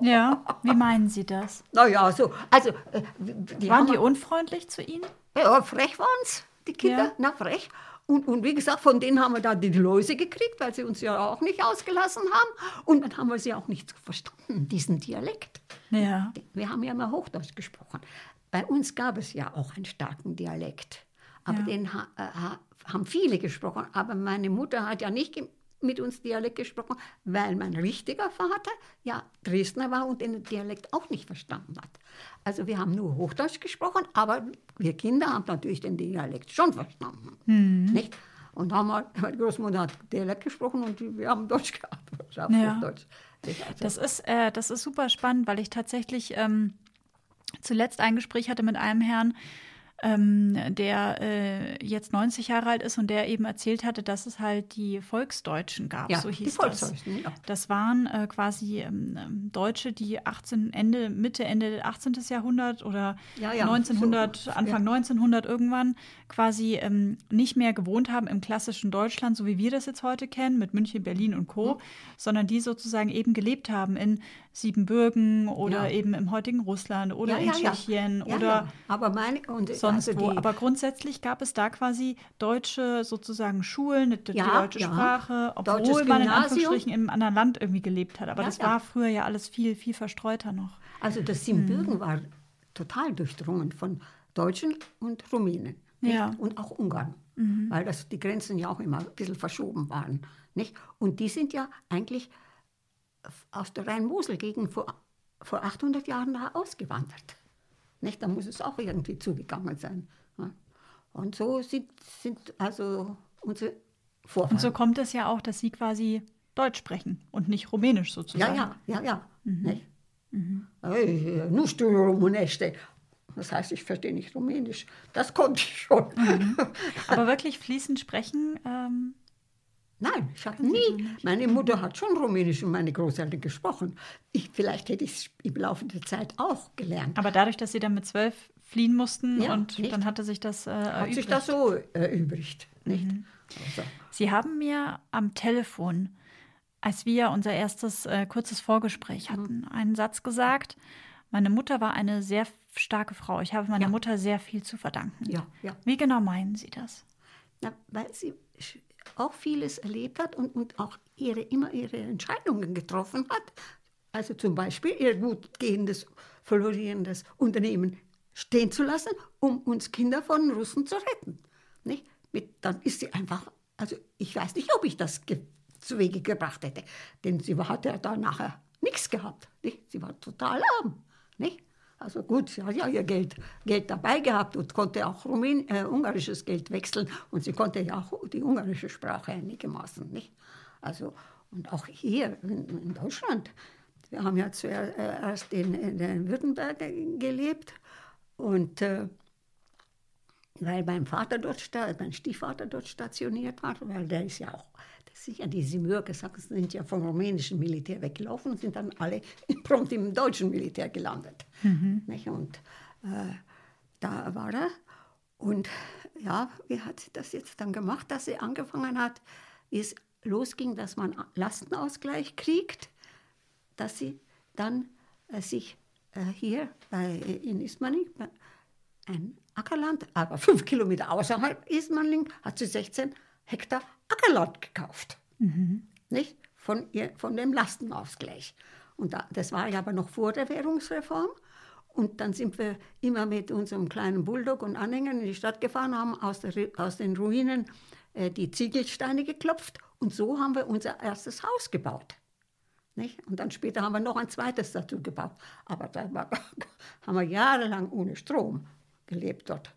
Ja, wie meinen Sie das? Naja, so, also, äh, die Waren die unfreundlich zu Ihnen? ja, frech waren sie. die Kinder, Ja. na frech. Und, und wie gesagt, von denen haben wir da die Läuse gekriegt, weil sie uns ja auch nicht ausgelassen haben. Und dann haben wir sie auch nicht verstanden, diesen Dialekt. Ja. Wir haben ja immer Hochdeutsch gesprochen. Bei uns gab es ja auch einen starken Dialekt. Aber Ja. den ha, äh, ha, haben viele gesprochen. Aber meine Mutter hat ja nicht mit uns Dialekt gesprochen, weil mein richtiger Vater ja Dresdner war und den Dialekt auch nicht verstanden hat. Also wir haben nur Hochdeutsch gesprochen, aber wir Kinder haben natürlich den Dialekt schon verstanden. Mhm. Nicht? Und haben halt, meine Großmutter hat Dialekt gesprochen und wir haben Deutsch gehabt. Also Ja. Hochdeutsch. Also, Das ist, äh, das ist super spannend, weil ich tatsächlich ähm, zuletzt ein Gespräch hatte mit einem Herrn, ähm, der äh, jetzt 90 Jahre alt ist und der eben erzählt hatte, dass es halt die Volksdeutschen gab. Ja, so die hieß das. Volksdeutschen, ja. Das waren äh, quasi ähm, ähm, Deutsche, die 18, Ende, Mitte, Ende 18. Jahrhundert oder Ja, ja, 1900, so, Anfang 1900 irgendwann quasi ähm, nicht mehr gewohnt haben im klassischen Deutschland, so wie wir das jetzt heute kennen, mit München, Berlin und Co., Mhm. sondern die sozusagen eben gelebt haben in Siebenbürgen oder Ja. eben im heutigen Russland oder in Tschechien Ja, oder ja. Aber meine, und sonst also wo. Aber grundsätzlich gab es da quasi deutsche sozusagen Schulen, die, Ja, deutsche ja. Sprache, obwohl Deutsches man in. Anführungsstrichen in einem anderen Land irgendwie gelebt hat. Aber Ja, das ja. war früher ja alles viel, viel verstreuter noch. Also das Mhm. Siebenbürgen war total durchdrungen von Deutschen und Rumänen. Ja. Mhm. Und auch Ungarn. Weil das, die Grenzen ja auch immer ein bisschen verschoben waren. Nicht? Und die sind ja eigentlich aus der Rhein-Mosel-Gegend vor, vor 800 Jahren da ausgewandert. Nicht? Da muss es auch irgendwie zugegangen sein. Ja. Und so sind, sind also unsere Vorfahren. Und so kommt es ja auch, dass sie quasi Deutsch sprechen und nicht Rumänisch Ja, sozusagen. ja, ja, ja. Mhm. Nicht? Hey, nu știu românește. Das heißt, ich verstehe nicht Rumänisch. Das konnte ich schon. Mhm. Aber wirklich fließend sprechen, ähm, Nein, ich habe nie. Meine Mutter hat schon Rumänisch und meine Großeltern gesprochen. Ich, vielleicht hätte ich es im Laufe der Zeit auch gelernt. aber dadurch, dass sie dann mit zwölf fliehen mussten Ja, und nicht? dann hatte sich das äh, Hat sich das so erübrigt. Nicht? Mhm. Also, Sie haben mir am Telefon, als wir unser erstes äh, kurzes Vorgespräch Mhm. hatten, einen Satz gesagt. Meine Mutter war eine sehr starke Frau. Ich habe meiner Ja. Mutter sehr viel zu verdanken. Ja, ja. Wie genau meinen Sie das? na, weil sie auch vieles erlebt hat und, und auch ihre, immer ihre Entscheidungen getroffen hat. Also zum Beispiel ihr gut gehendes, florierendes Unternehmen stehen zu lassen, um uns Kinder von Russen zu retten. Nicht? Mit, dann ist sie einfach, also ich weiß nicht, ob ich das ge zu Wege gebracht hätte, denn sie war- hat ja da nachher nichts gehabt. Nicht? Sie war total arm. Nicht? Also gut, sie hat ja ihr Geld, Geld dabei gehabt und konnte auch Rumän äh, ungarisches Geld wechseln und sie konnte ja auch die ungarische Sprache einigermaßen. Nicht? Also, und auch hier in, in Deutschland. Wir haben ja zuerst in, in, in Württemberg gelebt und äh, weil mein Vater dort, mein Stiefvater dort stationiert war, weil der ist ja auch, ja die Simürger, sind ja vom rumänischen Militär weggelaufen und sind dann alle prompt im deutschen Militär gelandet. Nicht? Und äh, da war er. Und ja, wie hat sie das jetzt dann gemacht, dass sie angefangen hat, wie es losging, dass man Lastenausgleich kriegt, dass sie dann äh, sich äh, hier bei, in Ismaning, ein Ackerland, aber fünf Kilometer außerhalb Ismaning, hat sie 16 Hektar Ackerland gekauft. Nicht? Von, ihr, von dem Lastenausgleich. Und da, das war ja aber noch vor der Währungsreform. Und dann sind wir immer mit unserem kleinen Bulldog und Anhängern in die Stadt gefahren, haben aus, der, aus den Ruinen äh, die Ziegelsteine geklopft. Und so haben wir unser erstes Haus gebaut. Nicht? Und dann später haben wir noch ein zweites dazu gebaut. Aber da war, haben wir jahrelang ohne Strom gelebt dort.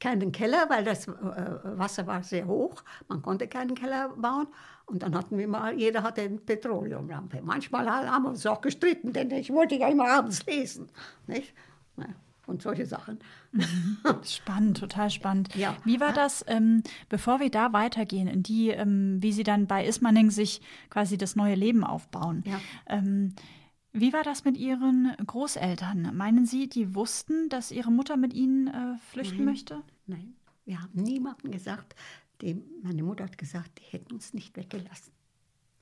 Keinen Keller, weil das äh, Wasser war sehr hoch. Man konnte keinen Keller bauen. Und dann hatten wir mal, jeder hatte eine Petroleumlampe. Manchmal haben wir uns auch gestritten, denn ich wollte ja immer abends lesen. Nicht? Und solche Sachen. Spannend, total spannend. Ja. Wie war das, ähm, bevor wir da weitergehen, in die, ähm, wie Sie dann bei Ismaning sich quasi das neue Leben aufbauen? Ja. Ähm, wie war das mit Ihren Großeltern? Meinen Sie, die wussten, dass Ihre Mutter mit Ihnen äh, flüchten möchte? Nein, wir haben niemandem gesagt, dem, meine Mutter hat gesagt, die hätten uns nicht weggelassen.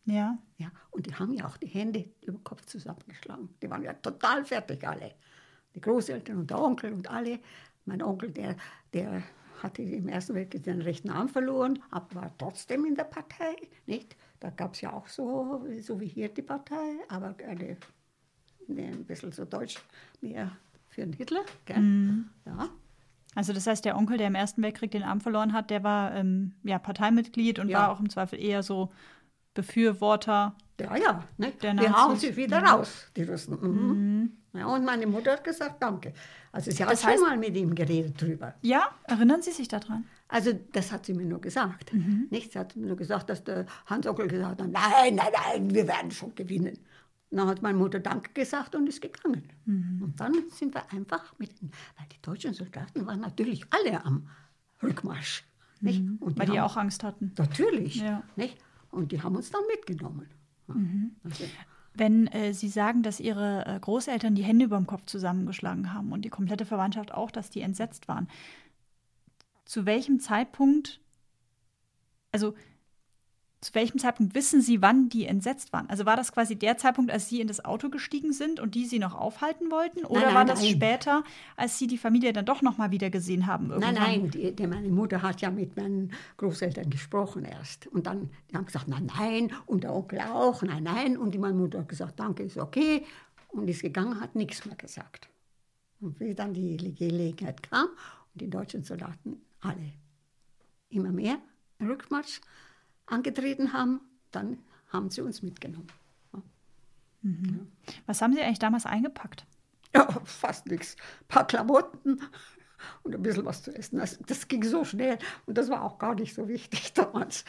Ja. Ja, und die haben ja auch die Hände über den Kopf zusammengeschlagen. Die waren ja total fertig alle. Die Großeltern und der Onkel und alle. Mein Onkel, der, der hatte im Ersten Weltkrieg den rechten Arm verloren, aber war trotzdem in der Partei. Nicht? Da gab es ja auch so, so wie hier die Partei, aber eine, eine ein bisschen so deutsch, mehr für den Hitler. Mhm. Ja. Also das heißt, der Onkel, der im Ersten Weltkrieg den Arm verloren hat, der war ähm, ja Parteimitglied und Ja. war auch im Zweifel eher so Befürworter. Ja, ja, ne? Der wir Nazis. hauen sie wieder raus, die Russen. Mhm. Ja, und meine Mutter hat gesagt, danke. Also sie hat Das schon heißt- mal mit ihm geredet drüber. Ja, erinnern Sie sich daran? Also das hat sie mir nur gesagt. Mhm. Nicht? Sie hat mir nur gesagt, dass der Hans Onkel gesagt hat, nein, nein, nein, wir werden schon gewinnen. Und dann hat meine Mutter Danke gesagt und ist gegangen. Mhm. Und dann sind wir einfach mit den, weil die deutschen Soldaten waren natürlich alle am Rückmarsch. Nicht? Und Mhm. Weil die haben- auch Angst hatten. Natürlich. Ja. Nicht? Und die haben uns dann mitgenommen. Ja. Also, Wenn äh, Sie sagen, dass Ihre äh, Großeltern die Hände über dem Kopf zusammengeschlagen haben und die komplette Verwandtschaft auch, dass die entsetzt waren, zu welchem Zeitpunkt, also zu welchem Zeitpunkt wissen Sie, wann die entsetzt waren? Also war das quasi der Zeitpunkt, als Sie in das Auto gestiegen sind und die Sie noch aufhalten wollten? Oder nein, war das nein. später, als Sie die Familie dann doch noch mal wieder gesehen haben? Nein, irgendwann? nein, die, die, meine Mutter hat ja mit meinen Großeltern gesprochen erst. Und dann, die haben gesagt, nein, nein, und der Onkel auch, nein, nein. Und die meine Mutter hat gesagt, danke, ist okay. Und ist gegangen, hat nichts mehr gesagt. Und wie dann die Gelegenheit kam und die deutschen Soldaten alle immer mehr Rückmarsch angetreten haben, dann haben sie uns mitgenommen. Was haben Sie eigentlich damals eingepackt? Ja, fast nichts. Ein paar Klamotten und ein bisschen was zu essen. Das, das ging so schnell und das war auch gar nicht so wichtig damals.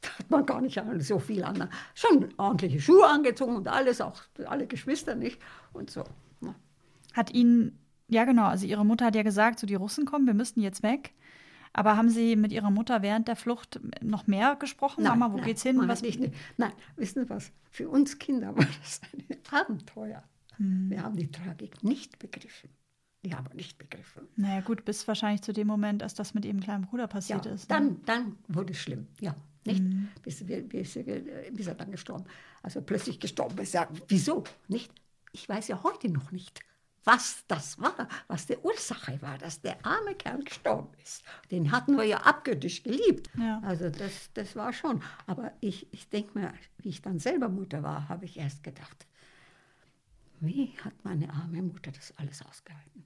Da hat man gar nicht so viel an. Schon ordentliche Schuhe angezogen und alles, auch alle Geschwister nicht und so. Hat Ihnen, ja genau, also Ihre Mutter hat ja gesagt, so die Russen kommen, wir müssten jetzt weg. Aber haben Sie mit Ihrer Mutter während der Flucht noch mehr gesprochen? Mama, wo geht's hin? Was, nicht, nein, wissen Sie was? Für uns Kinder war das ein Abenteuer. Hm. Wir haben die Tragik nicht begriffen. Die haben wir nicht begriffen. naja, gut, bis wahrscheinlich zu dem Moment, als das mit Ihrem kleinen Bruder Ja, passiert ist. ne? dann, dann wurde es schlimm, ja. Nicht? Mhm. Bis, bis, bis er dann gestorben Also plötzlich gestorben ist. Ja, wieso? Nicht? Ich weiß ja heute noch nicht, was das war, was die Ursache war, dass der arme Kerl gestorben ist. Den hatten wir ja abgöttisch geliebt. Ja. Also das, das war schon. Aber ich, ich denke mir, wie ich dann selber Mutter war, habe ich erst gedacht, wie hat meine arme Mutter das alles ausgehalten?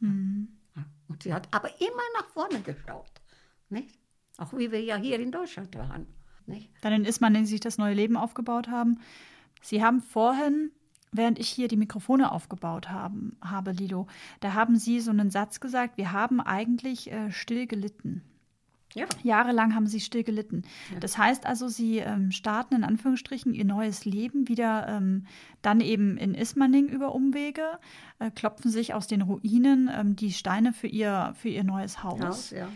Mhm. Ja, Und sie hat aber immer nach vorne geschaut. Nicht? Auch wie wir ja hier in Deutschland waren. Nicht? Dann in Ismaning sich das neue Leben aufgebaut haben. Sie haben vorhin, während ich hier die Mikrofone aufgebaut haben, habe, Lido, da haben Sie so einen Satz gesagt, wir haben eigentlich äh, still gelitten. Ja. Jahrelang haben sie still gelitten. Das heißt also, sie ähm, starten in Anführungsstrichen ihr neues Leben wieder ähm, dann eben in Ismaning über Umwege, äh, klopfen sich aus den Ruinen ähm, die Steine für ihr, für ihr neues Haus. Haus, ja.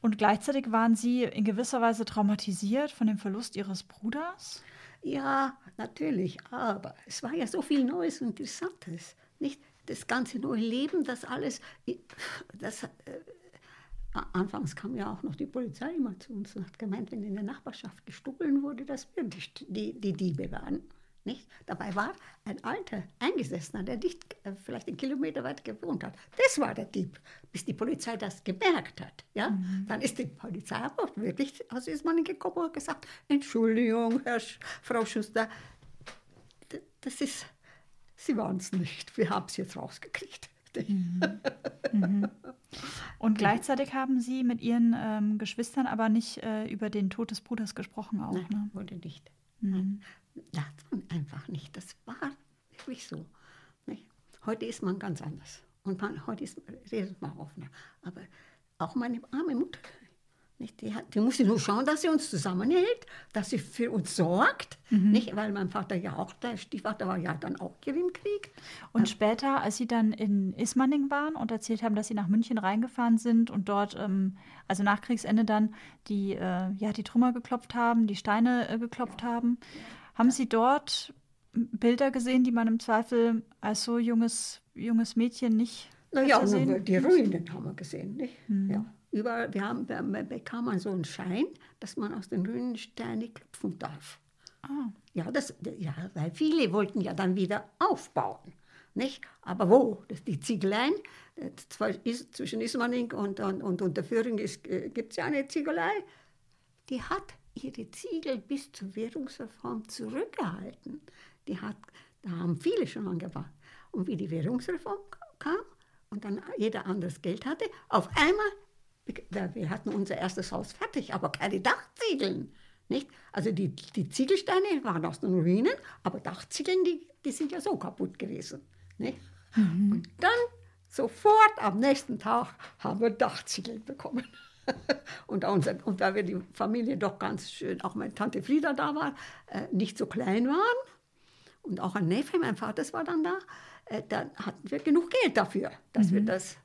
Und gleichzeitig waren sie in gewisser Weise traumatisiert von dem Verlust ihres Bruders. Ja, natürlich. Aber es war ja so viel Neues und Interessantes. Nicht das ganze neue Leben, das alles. Das, äh, anfangs kam ja auch noch die Polizei immer zu uns und hat gemeint, wenn in der Nachbarschaft gestohlen wurde, dass wir die, die, die Diebe waren. Nicht? Dabei war ein alter Eingesessener, der nicht äh, vielleicht einen Kilometer weit gewohnt hat. Das war der Dieb, bis die Polizei das gemerkt hat. Ja? Dann ist die Polizei aber wirklich aus Ismaning gekommen und hat gesagt, Entschuldigung, Herr Sch Frau Schuster, das ist, Sie waren es nicht, wir haben es jetzt rausgekriegt. Und gleichzeitig haben sie mit ihren ähm, Geschwistern aber nicht äh, über den Tod des Bruders gesprochen auch. Nein, Ne? wurde nicht. Nein, das man einfach nicht. Das war wirklich so. Nicht? Heute ist man ganz anders. Und man, heute ist, redet man offener. Aber auch meine arme Mutter, nicht? Die, hat, die musste nur schauen, dass sie uns zusammenhält, dass sie für uns sorgt. Nicht? Weil mein Vater ja auch, der Stiefvater war ja dann auch hier im Krieg. Und später, als sie dann in Ismaning waren und erzählt haben, dass sie nach München reingefahren sind und dort, ähm, also nach Kriegsende dann, die, äh, ja, die Trümmer geklopft haben, die Steine äh, geklopft haben, haben sie dort Bilder gesehen, die man im Zweifel als so junges, junges Mädchen nicht Naja, die? Ruinen haben wir gesehen. Nicht? Ja. Überall, wir haben, wir bekam man so einen Schein, dass man aus den Ruinen Steine klopfen darf. Ah. Ja, das, ja, weil viele wollten ja dann wieder aufbauen. nicht? Aber wo? Das, die Ziegeleien, ist, zwischen Ismaning und, und, und Unterföhring äh, gibt es ja eine Ziegelei, die hat ihre Ziegel bis zur Währungsreform zurückgehalten. Die hat, da haben viele schon angefangen. Und wie die Währungsreform kam und dann jeder anderes Geld hatte, auf einmal, wir hatten unser erstes Haus fertig, aber keine Dachziegeln. Nicht? Also die, die Ziegelsteine waren aus den Ruinen, aber Dachziegeln, die, die sind ja so kaputt gewesen. Nicht? Mhm. Und dann sofort am nächsten Tag haben wir Dachziegeln bekommen. und, unser, und da wir die Familie doch ganz schön, auch meine Tante Frieda da war, äh, nicht so klein waren und auch ein Neffe, mein Vater war dann da, äh, dann hatten wir genug Geld dafür, dass mhm. wir das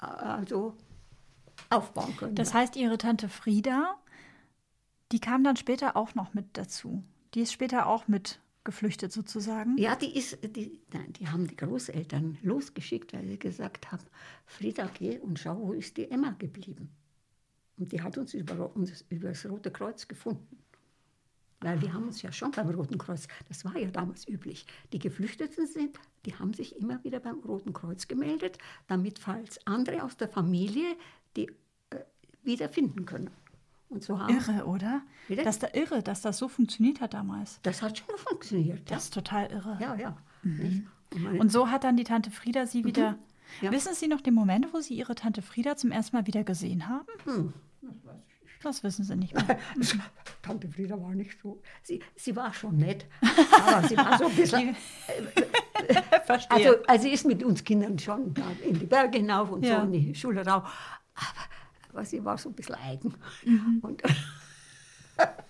äh, also aufbauen können. Das heißt, Ihre Tante Frieda, die kam dann später auch noch mit dazu. Die ist später auch mit geflüchtet sozusagen? Ja, die ist, die, nein, die haben die Großeltern losgeschickt, weil sie gesagt haben, Frieda, geh und schau, wo ist die Emma geblieben. Und die hat uns über, uns über das Rote Kreuz gefunden. Weil wir haben uns ja schon beim Roten Kreuz, das war ja damals üblich. Die Geflüchteten sind, die haben sich immer wieder beim Roten Kreuz gemeldet, damit falls andere aus der Familie die äh, wiederfinden können. Und so haben irre, oder? Wieder? Das da irre, dass das so funktioniert hat damals. Das hat schon funktioniert. Das ist total irre. Ja, ja. Mhm. Und, und, so hat dann die Tante Frieda sie mhm. wieder ja. Wissen Sie noch den Moment, wo Sie Ihre Tante Frieda zum ersten Mal wieder gesehen haben? Hm. Das wissen Sie nicht mehr. Tante Frieda war nicht so. Sie, sie war schon nett, aber sie war so ein bisschen. Äh, Verstehe. Also, also, sie ist mit uns Kindern schon in die Berge hinauf und ja. so in die Schule rauf. Aber, aber sie war so ein bisschen eigen. Mhm. Und,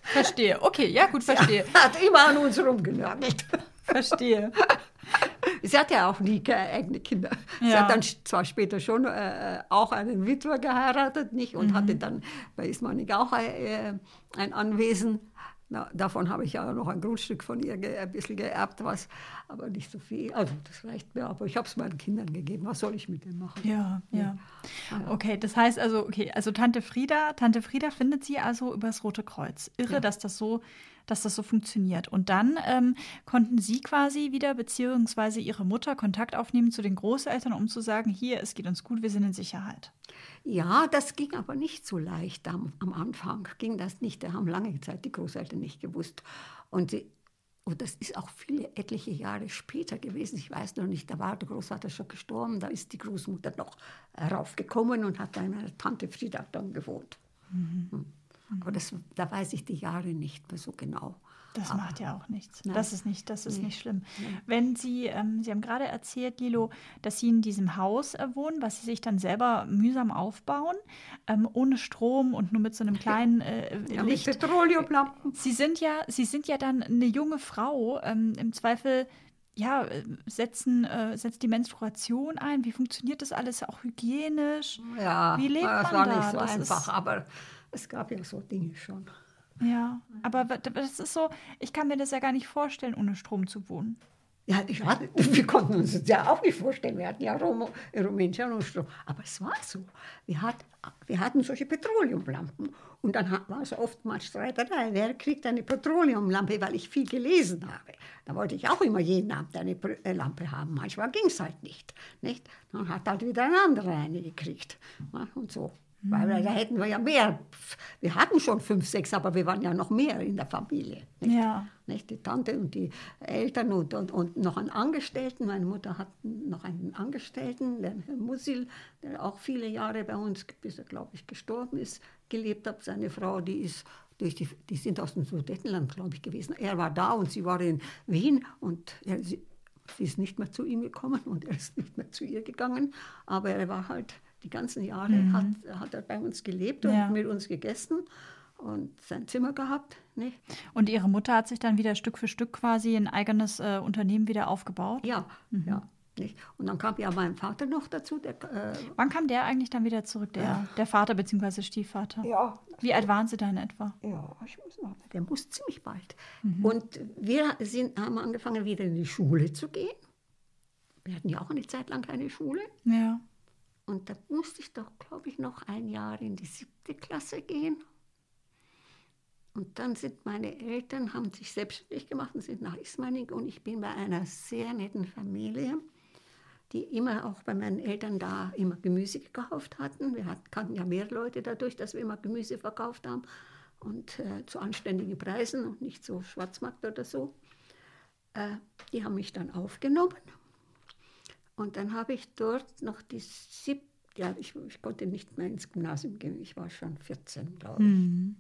verstehe. Okay, ja, gut, verstehe. Sie hat immer an uns rumgenörgelt. Verstehe. Sie hatte ja auch nie eigene Kinder. Ja. Sie hat dann zwar später schon äh, auch einen Witwer geheiratet, nicht? Und mhm. hatte dann bei Ismaning auch äh, ein Anwesen. Na, davon habe ich ja noch ein Grundstück von ihr ein bisschen geerbt, was, aber nicht so viel. Also das reicht mir, aber ich habe es meinen Kindern gegeben. Was soll ich mit dem machen? Ja, ja, ja. Okay, das heißt also, okay, also Tante Frieda, Tante Frieda findet sie also übers Rote Kreuz. Irre, ja. dass das so dass das so funktioniert. Und dann ähm, konnten Sie quasi wieder, beziehungsweise Ihre Mutter, Kontakt aufnehmen zu den Großeltern, um zu sagen, hier, es geht uns gut, wir sind in Sicherheit. Ja, das ging aber nicht so leicht am, am Anfang. Ging das nicht. Da haben lange Zeit die Großeltern nicht gewusst. Und sie, und das ist auch viele, etliche Jahre später gewesen. Ich weiß noch nicht, da war der Großvater schon gestorben. Da ist die Großmutter noch raufgekommen und hat bei meiner Tante Frieda dann gewohnt. Mhm. Hm. Aber das, da weiß ich die Jahre nicht mehr so genau. Das Aber, macht ja auch nichts. Nein. Das ist nicht, das ist nee. nicht schlimm. Nee. Wenn Sie, ähm, Sie haben gerade erzählt, Lilo, dass Sie in diesem Haus äh, wohnen, was Sie sich dann selber mühsam aufbauen, ähm, ohne Strom und nur mit so einem kleinen äh, ja, Licht. Mit Petroleumlampen. Sie sind ja, Sie sind ja dann eine junge Frau. Ähm, Im Zweifel ja, äh, setzen, äh, setzt die Menstruation ein? Wie funktioniert das alles? Auch hygienisch? Ja, Wie lebt das man war da? nicht so das einfach, aber es gab ja so Dinge schon. Ja, aber das ist so, ich kann mir das ja gar nicht vorstellen, ohne Strom zu wohnen. Ja, ja, wir konnten uns das ja auch nicht vorstellen. Wir hatten ja Rom, in Rumänien schon Strom. Aber es war so. Wir, hat, wir hatten solche Petroleumlampen. Und dann war es oftmals Streiterei. Wer kriegt eine Petroleumlampe, weil ich viel gelesen habe? Da wollte ich auch immer jeden Abend eine äh, Lampe haben. Manchmal ging es halt nicht, nicht. Dann hat halt wieder ein anderer eine gekriegt. Und so. Weil da mhm. hätten wir ja mehr. Wir hatten schon fünf, sechs, aber wir waren ja noch mehr in der Familie. Nicht? Ja. Nicht? Die Tante und die Eltern und, und, und noch einen Angestellten. Meine Mutter hat noch einen Angestellten, der Herr Musil, der auch viele Jahre bei uns, bis er, glaube ich, gestorben ist, gelebt hat. Seine Frau, die ist durch die, die sind aus dem Sudetenland, glaube ich, gewesen. Er war da und sie war in Wien und er, sie, sie ist nicht mehr zu ihm gekommen und er ist nicht mehr zu ihr gegangen. Aber er war halt die ganzen Jahre mhm. hat, hat er bei uns gelebt und ja. mit uns gegessen und sein Zimmer gehabt. Ne? Und Ihre Mutter hat sich dann wieder Stück für Stück quasi ein eigenes äh, Unternehmen wieder aufgebaut? Ja, mhm. ja. Nicht? Und dann kam ja mein Vater noch dazu. Der, äh, Wann kam der eigentlich dann wieder zurück, der, ja. der Vater bzw. Stiefvater? Ja. Wie alt waren Sie da in etwa? Ja, ich muss noch, der muss ziemlich bald. Mhm. Und wir sind, haben angefangen, wieder in die Schule zu gehen. Wir hatten ja auch eine Zeit lang keine Schule. Ja. Und da musste ich doch, glaube ich, noch ein Jahr in die siebte Klasse gehen. Und dann sind meine Eltern, haben sich selbstständig gemacht und sind nach Ismaning und ich bin bei einer sehr netten Familie. die immer auch bei meinen Eltern da immer Gemüse gekauft hatten. Wir hatten, kannten ja mehr Leute dadurch, dass wir immer Gemüse verkauft haben und äh, zu anständigen Preisen und nicht so Schwarzmarkt oder so. Äh, die haben mich dann aufgenommen und dann habe ich dort noch die siebte, ja, ich, ich, konnte nicht mehr ins Gymnasium gehen, ich war schon 14, glaube ich. Mhm.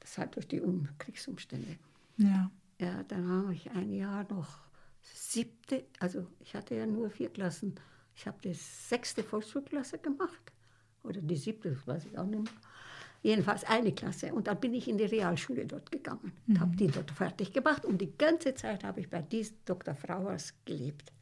Das hat durch die um Kriegsumstände. Ja. Ja, dann habe ich ein Jahr noch siebte, also ich hatte ja nur vier Klassen. Ich habe die sechste Volksschulklasse gemacht. Oder die siebte, das weiß ich auch nicht mehr. Jedenfalls eine Klasse. Und dann bin ich in die Realschule dort gegangen und mhm. habe die dort fertig gemacht. Und die ganze Zeit habe ich bei diesem Dr. Frauers gelebt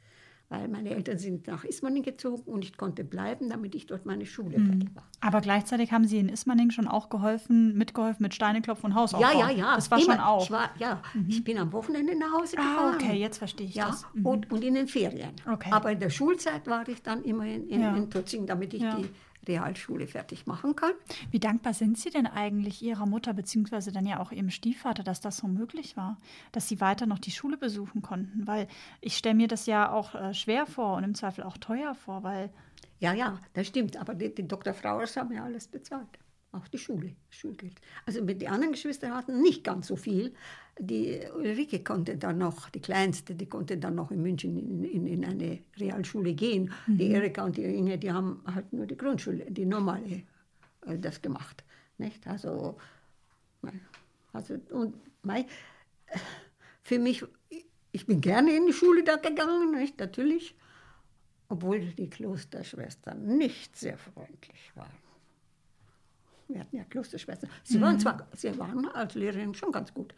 weil meine Eltern sind nach Ismaning gezogen und ich konnte bleiben, damit ich dort meine Schule mhm. fertig mache. Aber gleichzeitig haben Sie in Ismaning schon auch geholfen, mitgeholfen mit Steineklopfen und Hausaufbau. Ja, ja, ja. Das war Immer. schon auch. Ich war, ja, mhm. ich bin am Wochenende nach Hause ah, gefahren. Ah, okay, jetzt verstehe ich ja, das. Mhm. Und, und in den Ferien. Okay. Aber in der Schulzeit war ich dann immer in, in, ja. in Tutzing, damit ich ja. die Realschule fertig machen kann. Wie dankbar sind Sie denn eigentlich Ihrer Mutter, beziehungsweise dann ja auch Ihrem Stiefvater, dass das so möglich war, dass Sie weiter noch die Schule besuchen konnten? Weil ich stelle mir das ja auch äh, schwer vor und im Zweifel auch teuer vor, weil. Ja, ja, das stimmt. Aber die, die Dr. Frauers haben ja alles bezahlt. Auch die Schule, Schulgeld. Also die anderen Geschwister hatten nicht ganz so viel. Die Ulrike konnte dann noch, die Kleinste, die konnte dann noch in München in, in, in eine Realschule gehen. Mhm. Die Erika und die Inge, die haben halt nur die Grundschule, die normale, äh, das gemacht. Nicht? Also, also und mei, für mich, ich bin gerne in die Schule da gegangen, nicht? natürlich, obwohl die Klosterschwestern nicht sehr freundlich waren. Wir hatten ja Klosterschwestern. Sie mhm. waren zwar, sie waren als Lehrerin schon ganz gut.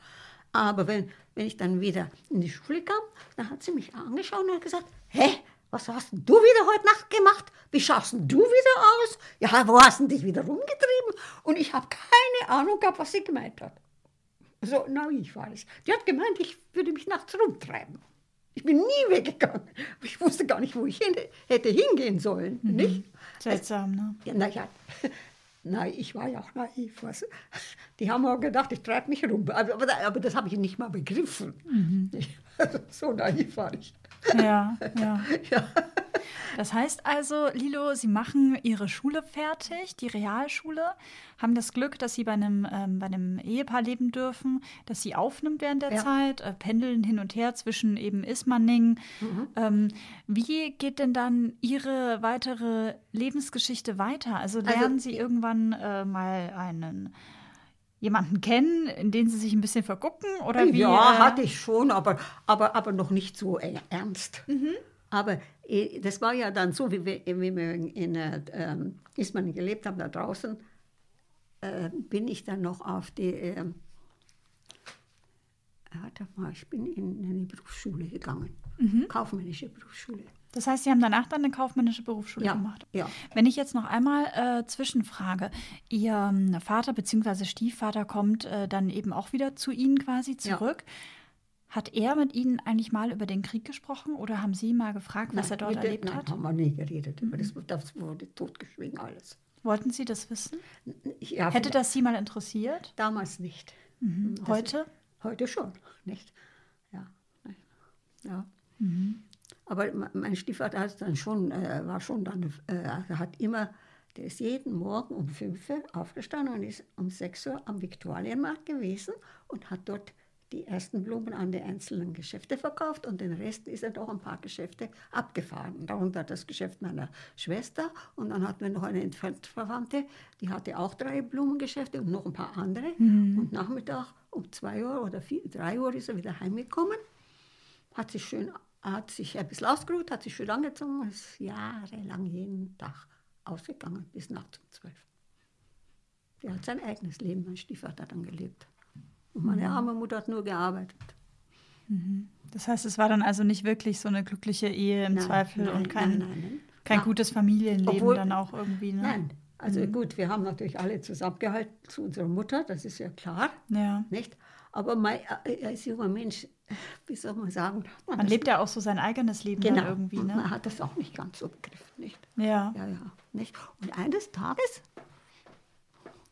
Aber wenn, wenn ich dann wieder in die Schule kam, dann hat sie mich angeschaut und hat gesagt, hä, was hast du wieder heute Nacht gemacht? Wie schaust du wieder aus? Ja, wo hast du dich wieder rumgetrieben? Und ich habe keine Ahnung gehabt, was sie gemeint hat. So naiv war es. Die hat gemeint, ich würde mich nachts rumtreiben. Ich bin nie weggegangen. Ich wusste gar nicht, wo ich hin, hätte hingehen sollen. Mhm. Nicht? Seltsam, ne? Ja, naja, Nein, ich war ja auch naiv. Was? Die haben auch gedacht, ich treibe mich rum. Aber, aber, aber das habe ich nicht mal begriffen. Mhm. so naiv war ich. Ja, ja. ja. Das heißt also, Lilo, Sie machen Ihre Schule fertig, die Realschule, haben das Glück, dass Sie bei einem, ähm, bei einem Ehepaar leben dürfen, das Sie aufnimmt während der ja. Zeit, äh, pendeln hin und her zwischen eben Ismaning. Mhm. Ähm, wie geht denn dann Ihre weitere Lebensgeschichte weiter? Also, also lernen also, Sie irgendwann äh, mal einen jemanden kennen, in den Sie sich ein bisschen vergucken? Oder wie, ja, äh? hatte ich schon, aber, aber, aber noch nicht so ernst. Mhm. Aber das war ja dann so, wie wir, wie wir in äh, ähm, Ismaning gelebt haben, da draußen, äh, bin ich dann noch auf die, äh, warte mal, ich bin in eine Berufsschule gegangen, mhm. kaufmännische Berufsschule. Das heißt, Sie haben danach dann eine kaufmännische Berufsschule ja, gemacht. Ja. Wenn ich jetzt noch einmal äh, zwischenfrage, Ihr ähm, Vater bzw. Stiefvater kommt äh, dann eben auch wieder zu Ihnen quasi zurück. Ja. Hat er mit Ihnen eigentlich mal über den Krieg gesprochen oder haben Sie mal gefragt, was nein, er dort erlebt nein, hat? haben wir nie geredet. Mhm. Das, das wurde totgeschwiegen alles. Wollten Sie das wissen? Ja, Hätte das Sie mal interessiert? Damals nicht. Mhm. Heute? heute schon, nicht? Ja. ja. Mhm. Aber mein Stiefvater hat dann schon, äh, war schon dann, äh, hat immer, der ist jeden Morgen um 5 Uhr aufgestanden und ist um 6 Uhr am Viktualienmarkt gewesen und hat dort die ersten Blumen an die einzelnen Geschäfte verkauft und den Rest ist er doch ein paar Geschäfte abgefahren. Darunter das Geschäft meiner Schwester und dann hatten wir noch eine Verwandte, die hatte auch drei Blumengeschäfte und noch ein paar andere. Mhm. Und Nachmittag um zwei Uhr oder vier, drei Uhr ist er wieder heimgekommen, hat sich schön hat sich ein bisschen ausgeruht, hat sich schön angezogen und ist jahrelang jeden Tag ausgegangen, bis nachts um zwölf. Der hat sein eigenes Leben, mein Stiefvater, dann gelebt. Und meine mhm. arme Mutter hat nur gearbeitet. Mhm. Das heißt, es war dann also nicht wirklich so eine glückliche Ehe im nein, Zweifel nein, und kein, nein, kein gutes Familienleben Obwohl, dann auch irgendwie. Ne? Nein, also mhm. gut, wir haben natürlich alle zusammengehalten zu unserer Mutter, das ist ja klar. Ja. Nicht? Aber mein, äh, als junger Mensch, wie soll man sagen? Man, man lebt ja auch so sein eigenes Leben genau. irgendwie. Ne? Man hat das auch nicht ganz so begriffen, nicht? Ja. Ja, ja. Nicht? Und eines Tages,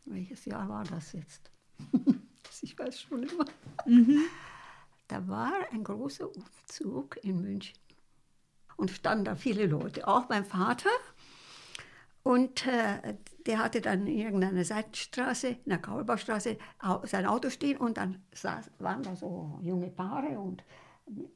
welches Jahr war das jetzt? ich weiß schon immer. Mhm. Da war ein großer Umzug in München. und standen da viele Leute, auch mein Vater. Und äh, der hatte dann in irgendeiner Seitenstraße, in der Kaulbaustraße, au- sein Auto stehen und dann saß, waren da so junge Paare und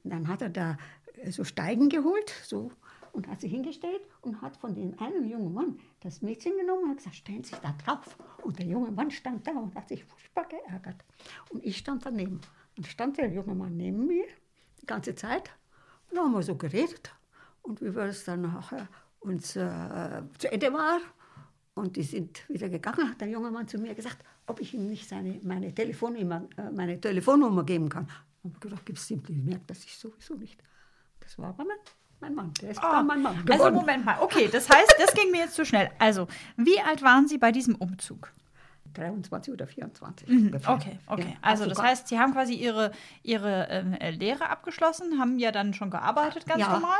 dann hat er da äh, so Steigen geholt so, und hat sich hingestellt und hat von dem einen jungen Mann das Mädchen genommen und hat gesagt, stellen Sie sich da drauf. Und der junge Mann stand da und hat sich furchtbar geärgert. Und ich stand daneben. Und stand der junge Mann neben mir die ganze Zeit. Und dann haben wir so geredet. Und wie wir es dann nachher uns äh, zu Ende war und die sind wieder gegangen, hat der junge Mann zu mir gesagt, ob ich ihm nicht seine, meine, Telefonnummer, äh, meine Telefonnummer geben kann. Und ich gedacht, gib's ihm, die merkt das ich sowieso nicht. Das war aber mein, mein Mann, der ist dann mein Mann also geworden. Moment mal, okay, das heißt, das ging mir jetzt zu schnell. Also, wie alt waren Sie bei diesem Umzug? 23 oder 24. Mhm, ungefähr. Okay, okay. Ja, Also das heißt, Sie haben quasi Ihre, Ihre äh, Lehre abgeschlossen, haben ja dann schon gearbeitet, ganz Ja. normal.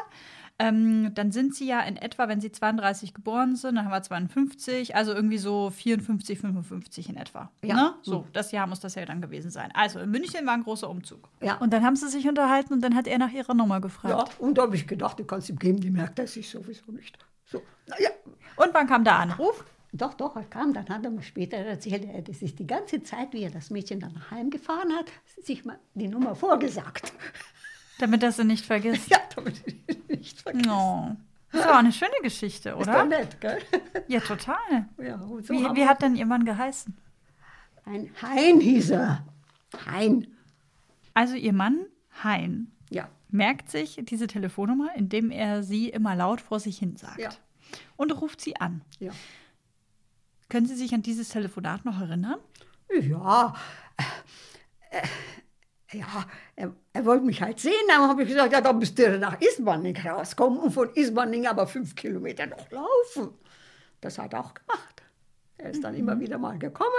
Ähm, dann sind Sie ja in etwa, wenn Sie 32 geboren sind, dann haben wir 52, also irgendwie so 54, 55 in etwa. Ja. Ne? So, das Jahr muss das ja dann gewesen sein. Also in München war ein großer Umzug. Ja. Und dann haben Sie sich unterhalten und dann hat er nach Ihrer Nummer gefragt. Ja, und da habe ich gedacht, du kannst ihm geben, die merkt das ich sowieso nicht. So, naja, Und wann kam der Anruf? Doch, doch, er kam. Dann hat er mir später erzählt, er hätte sich die ganze Zeit, wie er das Mädchen dann nach Hause gefahren hat, sich mal die Nummer vorgesagt. Damit er sie nicht vergisst. Ja, damit ich nicht vergessen. No. Das war auch eine schöne Geschichte, Ist doch oder? nett, gell? Ja, total. Ja, so Wie, wie hat denn Ihr Mann geheißen? Ein Hein hieß er. Hein. Also Ihr Mann, Hein, Ja, merkt sich diese Telefonnummer, indem er sie immer laut vor sich hin sagt. Ja. Und ruft sie an. ja. Können Sie sich an dieses Telefonat noch erinnern? Ja, äh, äh, ja, er, er wollte mich halt sehen. Dann habe ich gesagt, ja, dann müsst ihr nach Ismaning rauskommen und von Ismaning aber fünf Kilometer noch laufen. Das hat er auch gemacht. Er ist dann immer wieder mal gekommen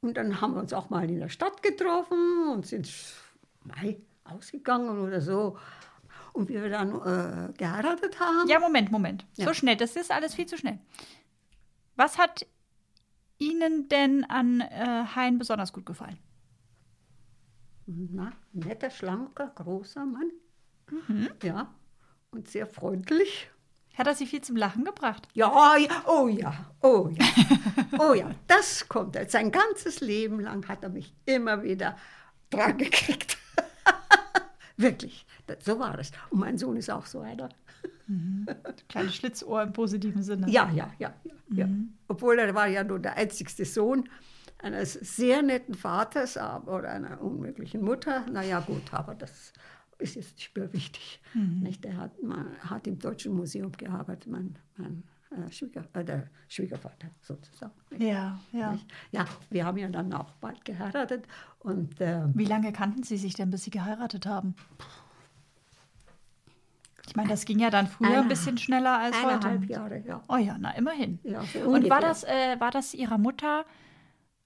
und dann haben wir uns auch mal in der Stadt getroffen und sind mei, ausgegangen oder so. Und wie wir dann äh, geheiratet haben, Ja, Moment, Moment. So Ja. schnell, das ist alles viel zu schnell. Was hat Ihnen denn an äh, Hein besonders gut gefallen? Na, netter, schlanker, großer Mann. Ja, und sehr freundlich. Hat er Sie viel zum Lachen gebracht? Ja, ja, oh ja, oh ja, oh ja, das kommt er. Sein ganzes Leben lang hat er mich immer wieder dran gekriegt. Wirklich, so war es. Und mein Sohn ist auch so einer. Kleines Schlitzohr im positiven Sinne. Ja, ja, ja, ja. ja. Obwohl er war ja nur der einzigste Sohn eines sehr netten Vaters oder einer unmöglichen Mutter. Naja, gut, aber das ist jetzt nicht mehr wichtig. Nicht? Er hat, man, hat im Deutschen Museum gearbeitet, mein, mein äh, Schwieger, äh, der Schwiegervater sozusagen. Ja, ja. Nicht? Ja, wir haben ja dann auch bald geheiratet und äh, Wie lange kannten Sie sich denn, bis Sie geheiratet haben? Ich meine, das ging ja dann früher ein Eine- bisschen schneller als eineinhalb heute. Jahre, ja. Oh ja, na immerhin. Ja, so Und war das, äh, war das Ihrer Mutter,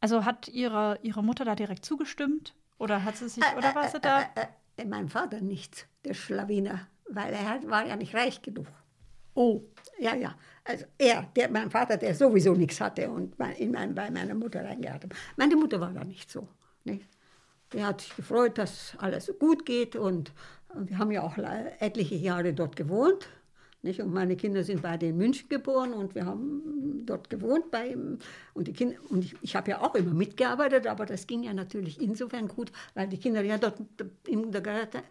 also hat ihre, ihre Mutter da direkt zugestimmt? Oder hat sie sich, oder war sie da? Äh, mein Vater nicht, der Schlawiner, weil er war ja nicht reich genug. Oh, Ja, ja. Also er, der, mein Vater, der sowieso nichts hatte und mein, in mein, bei meiner Mutter reingehabt hat. Meine Mutter war da nicht so. Nicht? Die hat sich gefreut, dass alles gut geht und, und wir haben ja auch etliche Jahre dort gewohnt. Nicht? Und meine Kinder sind beide in München geboren und wir haben dort gewohnt bei ihm. Und, die Kinder, und ich, ich habe ja auch immer mitgearbeitet, aber das ging ja natürlich insofern gut, weil die Kinder ja dort im Kindergarten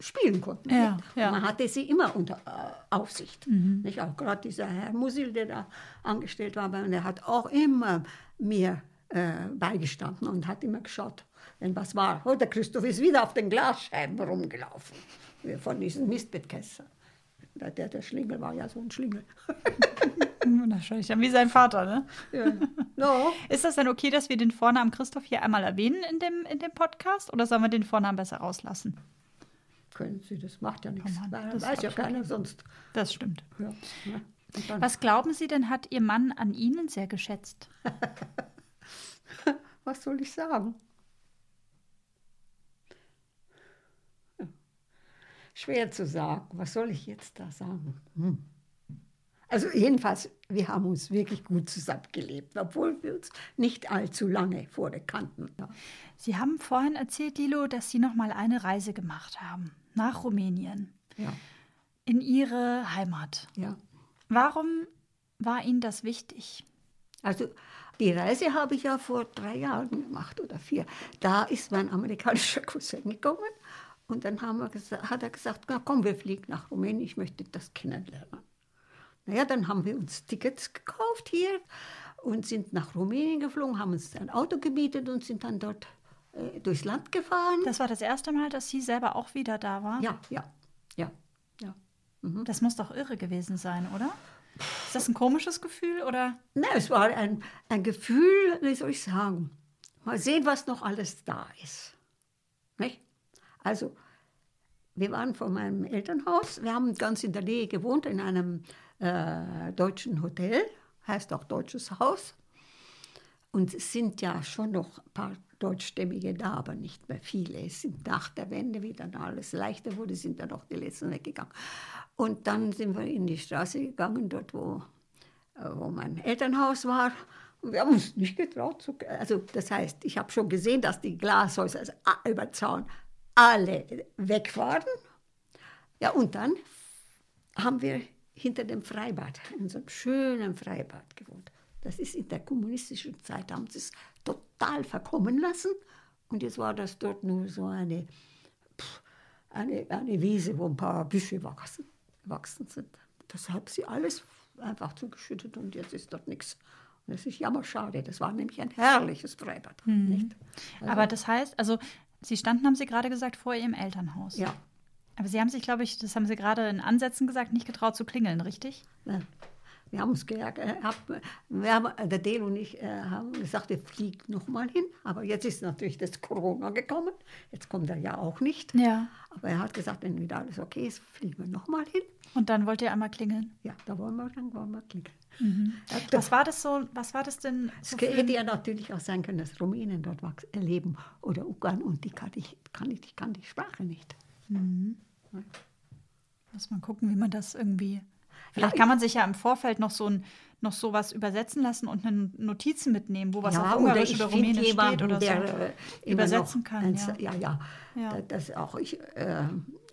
spielen konnten. Ja, ja. Und man hatte sie immer unter äh, Aufsicht. Nicht? Auch gerade dieser Herr Musil, der da angestellt war, der hat auch immer mir äh, beigestanden und hat immer geschaut, wenn was war. Oh, der Christoph ist wieder auf den Glasscheiben rumgelaufen, von diesen Mistbettkästen. Der, der, der Schlingel war ja so ein Schlingel. wahrscheinlich dann wie sein Vater, ne? ja. no. Ist das denn okay, dass wir den Vornamen Christoph hier einmal erwähnen in dem, in dem Podcast? Oder sollen wir den Vornamen besser rauslassen? Können Sie, das macht ja nichts. Mann, Weil das weiß ja keiner sonst. Das stimmt. Ja. Dann, Was glauben Sie denn, hat Ihr Mann an Ihnen sehr geschätzt? was soll ich sagen? Schwer zu sagen. Was soll ich jetzt da sagen? Hm. Also jedenfalls, wir haben uns wirklich gut zusammengelebt, obwohl wir uns nicht allzu lange vorher kannten. Ja. Sie haben vorhin erzählt, Lilo, dass Sie noch mal eine Reise gemacht haben nach Rumänien. Ja. in Ihre Heimat. Ja. Warum war Ihnen das wichtig? Also die Reise habe ich ja vor drei Jahren gemacht oder vier. Da ist mein amerikanischer Cousin gekommen und dann hat er gesagt, na komm, wir fliegen nach Rumänien, ich möchte das kennenlernen. Naja, dann haben wir uns Tickets gekauft hier und sind nach Rumänien geflogen, haben uns ein Auto gemietet und sind dann dort äh, durchs Land gefahren. Das war das erste Mal, dass Sie selber auch wieder da waren? ja, ja, ja, ja. Das muss doch irre gewesen sein, oder? Ist das ein komisches Gefühl oder? Na, es war ein, ein Gefühl, wie soll ich sagen, mal sehen, was noch alles da ist. Nicht? Also, wir waren vor meinem Elternhaus, wir haben ganz in der Nähe gewohnt, in einem äh, deutschen Hotel, heißt auch Deutsches Haus. Und es sind ja schon noch ein paar Deutschstämmige da, aber nicht mehr viele. Es sind nach der Wende, wie dann alles leichter wurde, sind dann auch die Letzten weggegangen. Und dann sind wir in die Straße gegangen, dort wo, äh, wo mein Elternhaus war. Und wir haben uns nicht getraut. Zu, also das heißt, ich habe schon gesehen, dass die Glashäuser also a- über Zaun alle weg waren. Ja, und dann haben wir hinter dem Freibad, in so einem schönen Freibad gewohnt. Das ist in der kommunistischen Zeit, haben sie es total verkommen lassen. Und jetzt war das dort nur so eine, pff, eine, eine Wiese, wo ein paar Büsche wachsen, wachsen sind. Das hat sie alles einfach zugeschüttet und jetzt ist dort nichts. Und das ist jammerschade. Das war nämlich ein herrliches Freibad. Nicht? Aber das heißt, also Sie standen, haben Sie gerade gesagt, vor Ihrem Elternhaus. Ja. Aber Sie haben sich, glaube ich, das haben Sie gerade in Ansätzen gesagt, nicht getraut zu klingeln, richtig? Ja. Wir haben uns gesagt, äh, hab, wir haben, äh, der Dale und ich äh, haben gesagt, wir fliegen noch mal hin. Aber jetzt ist natürlich das Corona gekommen. Jetzt kommt er ja auch nicht. Ja. Aber er hat gesagt, wenn wieder alles okay ist, fliegen wir noch mal hin. Und dann wollt ihr einmal klingeln. Ja, da wollen wir, dann wollen wir klingeln. Ja, Was war das so, was war das denn? Es So für hätte ja natürlich auch sein können, dass Rumänien dort leben oder Ungarn und die kann ich, kann ich, ich kann die Sprache nicht. Muss man gucken, wie man das irgendwie. Vielleicht Ja, kann man sich ja im Vorfeld noch so ein noch sowas übersetzen lassen und eine Notizen mitnehmen, wo was ja, auf Ungarisch oder finde Rumänisch steht oder so. der äh, Übersetzen kann, ein- ja. ja, ja. Ja. Da- Das auch ich. Äh,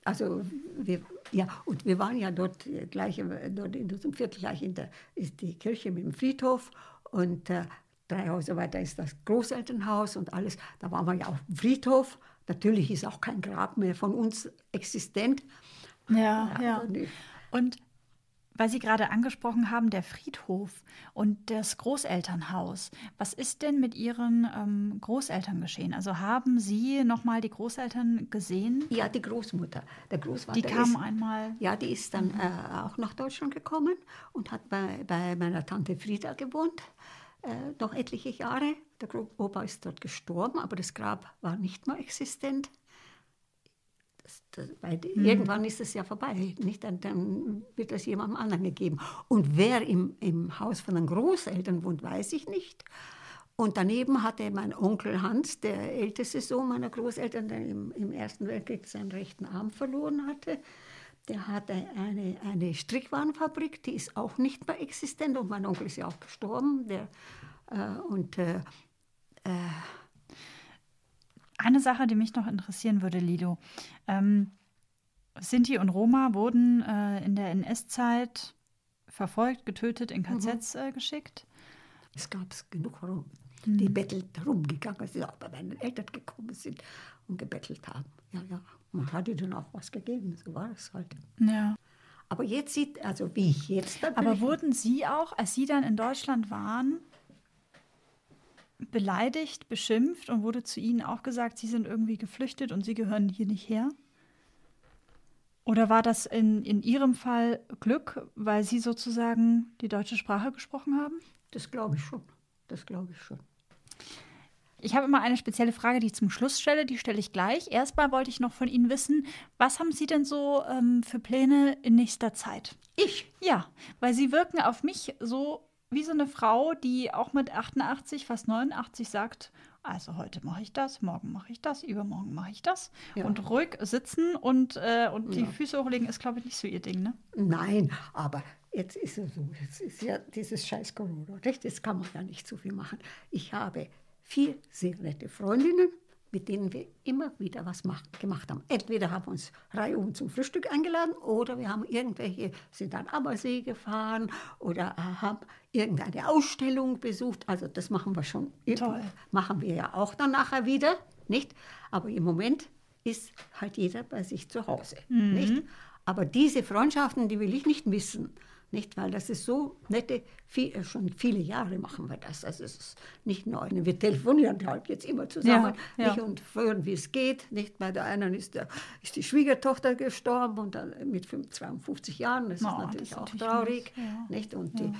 also wir, ja, und wir waren ja dort gleich dort in diesem Viertel gleich in der ist die Kirche mit dem Friedhof und äh, drei Häuser weiter ist das Großelternhaus und alles. Da waren wir ja auf dem Friedhof. Natürlich ist auch kein Grab mehr von uns existent. Ja, ja. also die- Und weil Sie gerade angesprochen haben, der Friedhof und das Großelternhaus. Was ist denn mit Ihren ähm, Großeltern geschehen? Also haben Sie noch mal die Großeltern gesehen? Ja, die Großmutter. Der Großvater Die kamen ist, einmal. Ja, die ist dann äh, auch nach Deutschland gekommen und hat bei, bei meiner Tante Frieda gewohnt, äh, noch etliche Jahre. Der Opa ist dort gestorben, aber das Grab war nicht mehr existent. Das, weil die- Irgendwann ist es ja vorbei, nicht? Dann, dann wird das jemandem anderen gegeben. Und wer im, im Haus von den Großeltern wohnt, weiß ich nicht. Und daneben hatte mein Onkel Hans, der älteste Sohn meiner Großeltern, der im, im Ersten Weltkrieg seinen rechten Arm verloren hatte, der hatte eine, eine Strickwarenfabrik, die ist auch nicht mehr existent und mein Onkel ist ja auch gestorben. Der, äh, und äh, Eine Sache, die mich noch interessieren würde, Lido. Ähm, Sinti und Roma wurden äh, in der NS-Zeit verfolgt, getötet, in KZs äh, geschickt. es gab genug rum, die bettelt rumgegangen sind, auch bei meinen Eltern gekommen sind und gebettelt haben. Ja, ja, man hatte denen auch was gegeben, so war es halt. Ja. Aber jetzt sieht, also wie ich jetzt Aber wurden Sie auch, als Sie dann in Deutschland waren, beleidigt, beschimpft und wurde zu Ihnen auch gesagt, Sie sind irgendwie geflüchtet und Sie gehören hier nicht her? Oder war das in, in Ihrem Fall Glück, weil Sie sozusagen die deutsche Sprache gesprochen haben? das glaube ich schon, das glaube ich schon. Ich habe immer eine spezielle Frage, die ich zum Schluss stelle. Die stelle ich gleich. Erstmal wollte ich noch von Ihnen wissen, was haben Sie denn so ähm, für Pläne in nächster Zeit? Ich? Ja, weil Sie wirken auf mich so wie so eine Frau, die auch mit 88, fast 89 sagt, also heute mache ich das, morgen mache ich das, übermorgen mache ich das. Ja. Und ruhig sitzen und, äh, und die Füße hochlegen ist, glaube ich, nicht so Ihr Ding, ne? Nein, aber jetzt ist es so, jetzt ist ja dieses scheiß Corona? Jetzt kann man ja nicht so viel machen. Ich habe vier sehr nette Freundinnen mit denen wir immer wieder was mach, gemacht haben. Entweder haben wir uns reihum zum Frühstück eingeladen oder wir haben irgendwelche, sind an Ammersee gefahren oder haben irgendeine Ausstellung besucht. Also das machen wir schon. Toll. Machen wir ja auch dann nachher wieder, nicht? Aber im Moment ist halt jeder bei sich zu Hause, nicht? Aber diese Freundschaften, die will ich nicht missen. Nicht, weil das ist so nette, viel, äh, schon viele Jahre machen wir das. Also es ist nicht neu. Wir telefonieren halt jetzt immer zusammen Ja, ja. Und hören, wie es geht. Nicht? Bei der einen ist, der, ist die Schwiegertochter gestorben und dann mit 52 Jahren. Das Oh, ist das natürlich ist auch natürlich traurig. ja. Nicht? Und die,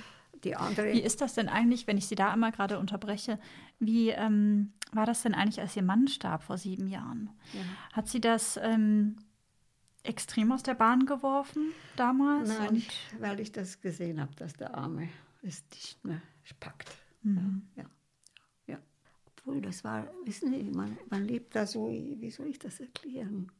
die andere. Wie ist das denn eigentlich, wenn ich Sie da einmal gerade unterbreche? Wie ähm, war das denn eigentlich, als Ihr Mann starb vor sieben Jahren? Hat Sie das ähm, extrem aus der Bahn geworfen damals? Nein, Und- ich, weil ich das gesehen habe, dass der Arme es nicht mehr packt. Mhm. Ja, ja. Obwohl, das war, wissen Sie, man, man lebt da so, wie soll ich das erklären?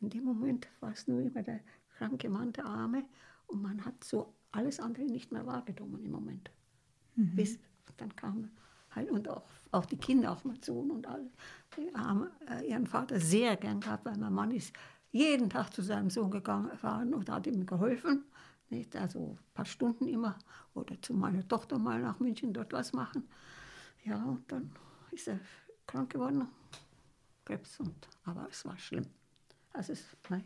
In dem Moment war es nur immer der kranke Mann, der Arme, und man hat so alles andere nicht mehr wahrgenommen im Moment. Bis dann kam halt, und auch, auch die Kinder, auch Sohn und alle, die haben äh, ihren Vater sehr gern gehabt, weil mein Mann ist jeden Tag zu seinem Sohn gegangen fahren und hat ihm geholfen. Nicht? Also ein paar Stunden immer. Oder zu meiner Tochter mal nach München dort was machen. Ja, und dann ist er krank geworden. Krebs. Und, aber es war schlimm. Also es, nein.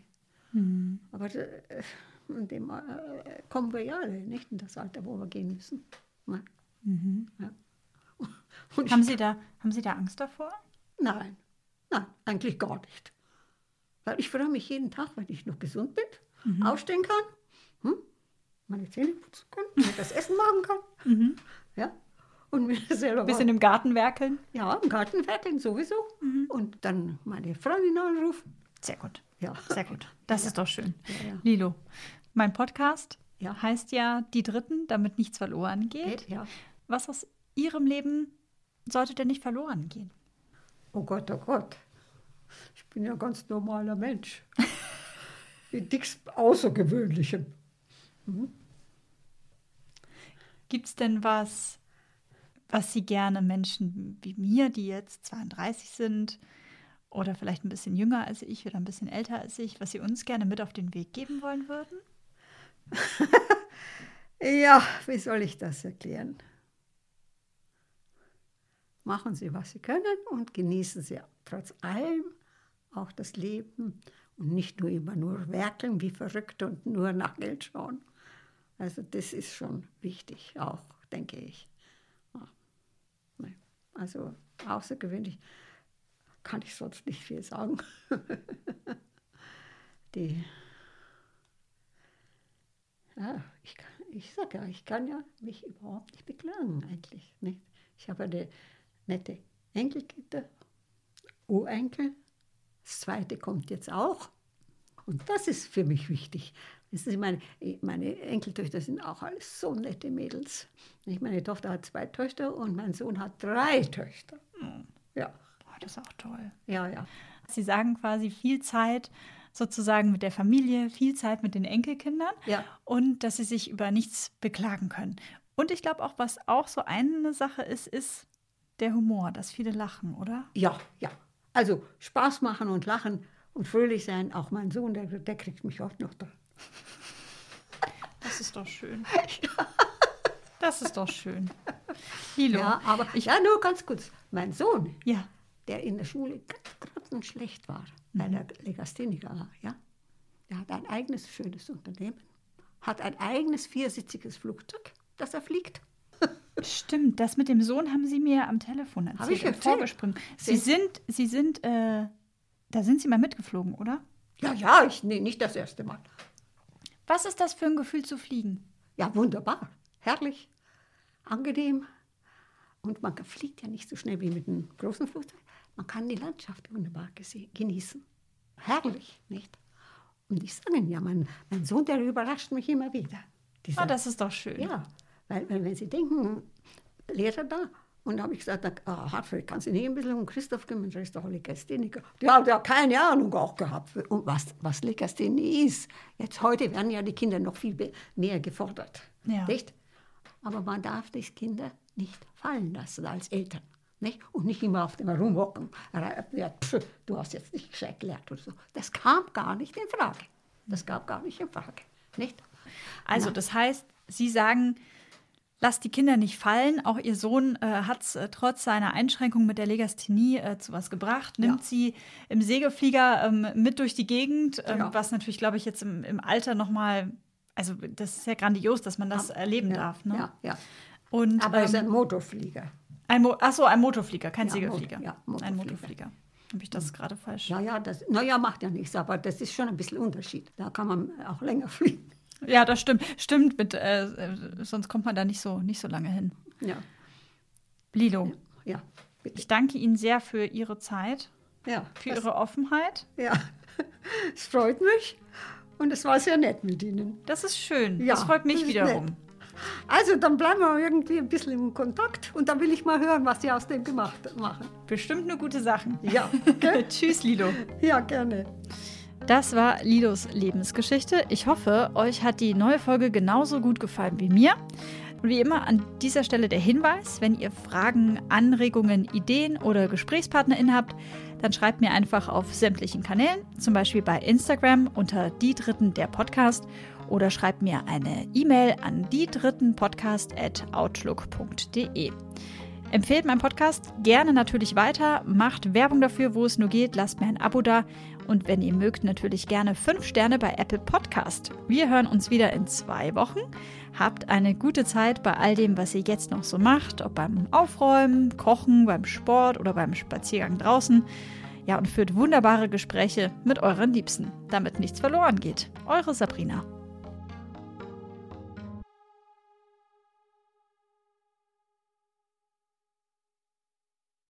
Aber äh, in dem äh, kommen wir ja alle, nicht in das Alter, wo wir gehen müssen. Nein. Ja. Und haben, ich- Sie da, haben Sie da Angst davor? Nein, nein, eigentlich gar nicht. Weil ich freue mich jeden Tag, wenn ich noch gesund bin, aufstehen kann, hm? meine Zähne putzen kann, mir das Essen machen kann. Ja? Und mir selber Bisschen im Garten werkeln? ja, im Garten werkeln sowieso. Und dann meine Freundin anrufen. Sehr gut. Ja. Sehr gut. Das ist doch schön. Ja, ja. Lilo, mein Podcast Ja. heißt ja Die Dritten, damit nichts verloren geht. Geht, ja. Was aus Ihrem Leben sollte denn nicht verloren gehen? Oh Gott, oh Gott. Ich bin ja ein ganz normaler Mensch. Mit nichts Außergewöhnlichem. Gibt es denn was, was Sie gerne Menschen wie mir, die jetzt 32 sind oder vielleicht ein bisschen jünger als ich oder ein bisschen älter als ich, was Sie uns gerne mit auf den Weg geben wollen würden? Ja, wie soll ich das erklären? Machen Sie, was Sie können und genießen Sie trotz allem auch das Leben und nicht nur immer nur werkeln wie verrückt und nur nach Geld schauen. Also das ist schon wichtig, auch denke ich. Also außergewöhnlich kann ich sonst nicht viel sagen. Die ja, ich, ich sage ja, ich kann ja mich überhaupt nicht beklagen eigentlich. Nicht? Ich habe eine nette Enkelkinder, Urenkel. Das zweite kommt jetzt auch. Und das ist für mich wichtig. Wissen Sie, meine, meine Enkeltöchter sind auch alles so nette Mädels. Meine Tochter hat zwei Töchter und mein Sohn hat drei Töchter. Ja, Oh, das ist auch toll. ja, ja. Sie sagen quasi viel Zeit sozusagen mit der Familie, viel Zeit mit den Enkelkindern Ja. und dass sie sich über nichts beklagen können. Und ich glaube auch, was auch so eine Sache ist, ist der Humor, dass viele lachen, oder? Ja, ja. Also Spaß machen und lachen und fröhlich sein. Auch mein Sohn, der, der kriegt mich auch noch da. Das ist doch schön. Das ist doch schön. Hilo. Ja, aber ja, nur ganz kurz. Mein Sohn, Ja. der in der Schule ganz grottenschlecht war, weil er Legastheniker war, ja, der hat ein eigenes schönes Unternehmen, hat ein eigenes viersitziges Flugzeug, das er fliegt. Stimmt, das mit dem Sohn haben Sie mir am Telefon erzählt. ich im erzählt? Vorgespräch. Sie sind, Sie sind, äh, da sind Sie mal mitgeflogen, oder? Ja, ja, ich, nee, nicht das erste Mal. Was ist das für ein Gefühl zu fliegen? Ja, wunderbar, herrlich, angenehm. Und man fliegt ja nicht so schnell wie mit einem großen Flugzeug. Man kann die Landschaft wunderbar genießen. Herrlich, nicht? Und ich sage Ihnen ja, mein, mein Sohn, der überrascht mich immer wieder. Dieser, Ah, das ist doch schön. ja, weil, weil wenn Sie denken, Lehrer da, und da habe ich gesagt, ah, Hartfried, kannst du nicht ein bisschen um Christoph kümmern? Der ist doch Legastheniker. Der hat ja keine Ahnung auch gehabt, was, was Legasthenie ist. Jetzt heute werden ja die Kinder noch viel mehr gefordert. Ja. Nicht? Aber man darf die Kinder nicht fallen lassen als Eltern. Nicht? Und nicht immer auf dem Rumhocken. Du hast jetzt nicht gescheit gelernt oder so. Das kam gar nicht in Frage. Das gab gar nicht in Frage. Nicht? Also, Na. das heißt, Sie sagen, lasst die Kinder nicht fallen. Auch Ihr Sohn äh, hat es äh, trotz seiner Einschränkung mit der Legasthenie äh, zu was gebracht. Nimmt Ja. sie im Segelflieger ähm, mit durch die Gegend, ähm, Ja. was natürlich, glaube ich, jetzt im, im Alter nochmal, also das ist ja grandios, dass man das erleben ja, darf. Ne? Ja, ja. Und, Aber es ist ähm, ein Motorflieger. ein Mo Achso, ein Motorflieger, kein Segelflieger. Motor- ja, Ein Motorflieger. Motorflieger. Habe ich das gerade falsch? Ja, ja, das, naja, macht ja nichts, aber das ist schon ein bisschen Unterschied. Da kann man auch länger fliegen. Ja, das stimmt. Stimmt, mit, äh, äh, sonst kommt man da nicht so, nicht so lange hin. Ja, Lilo, ja, bitte. ich danke Ihnen sehr für Ihre Zeit, Ja, für Ihre Offenheit. ja. es freut mich und es war sehr nett mit Ihnen. Das ist schön. Ja, das freut mich das wiederum. nett. Also, dann bleiben wir irgendwie ein bisschen im Kontakt und dann will ich mal hören, was Sie aus dem gemacht machen. Bestimmt nur gute Sachen. Ja, gell? Tschüss, Lilo. ja, gerne. Das war Lilos Lebensgeschichte. Ich hoffe, euch hat die neue Folge genauso gut gefallen wie mir. Und wie immer an dieser Stelle der Hinweis, wenn ihr Fragen, Anregungen, Ideen oder GesprächspartnerInnen habt, dann schreibt mir einfach auf sämtlichen Kanälen, zum Beispiel bei Instagram unter die Dritten der Podcast oder schreibt mir eine E-Mail an die Dritten Podcast at outlook.de. Empfehlt meinen Podcast gerne natürlich weiter, macht Werbung dafür, wo es nur geht, lasst mir ein Abo da und wenn ihr mögt, natürlich gerne 5 Sterne bei Apple Podcast. Wir hören uns wieder in zwei Wochen. Habt eine gute Zeit bei all dem, was ihr jetzt noch so macht, ob beim Aufräumen, Kochen, beim Sport oder beim Spaziergang draußen. Ja, und führt wunderbare Gespräche mit euren Liebsten, damit nichts verloren geht. Eure Sabrina.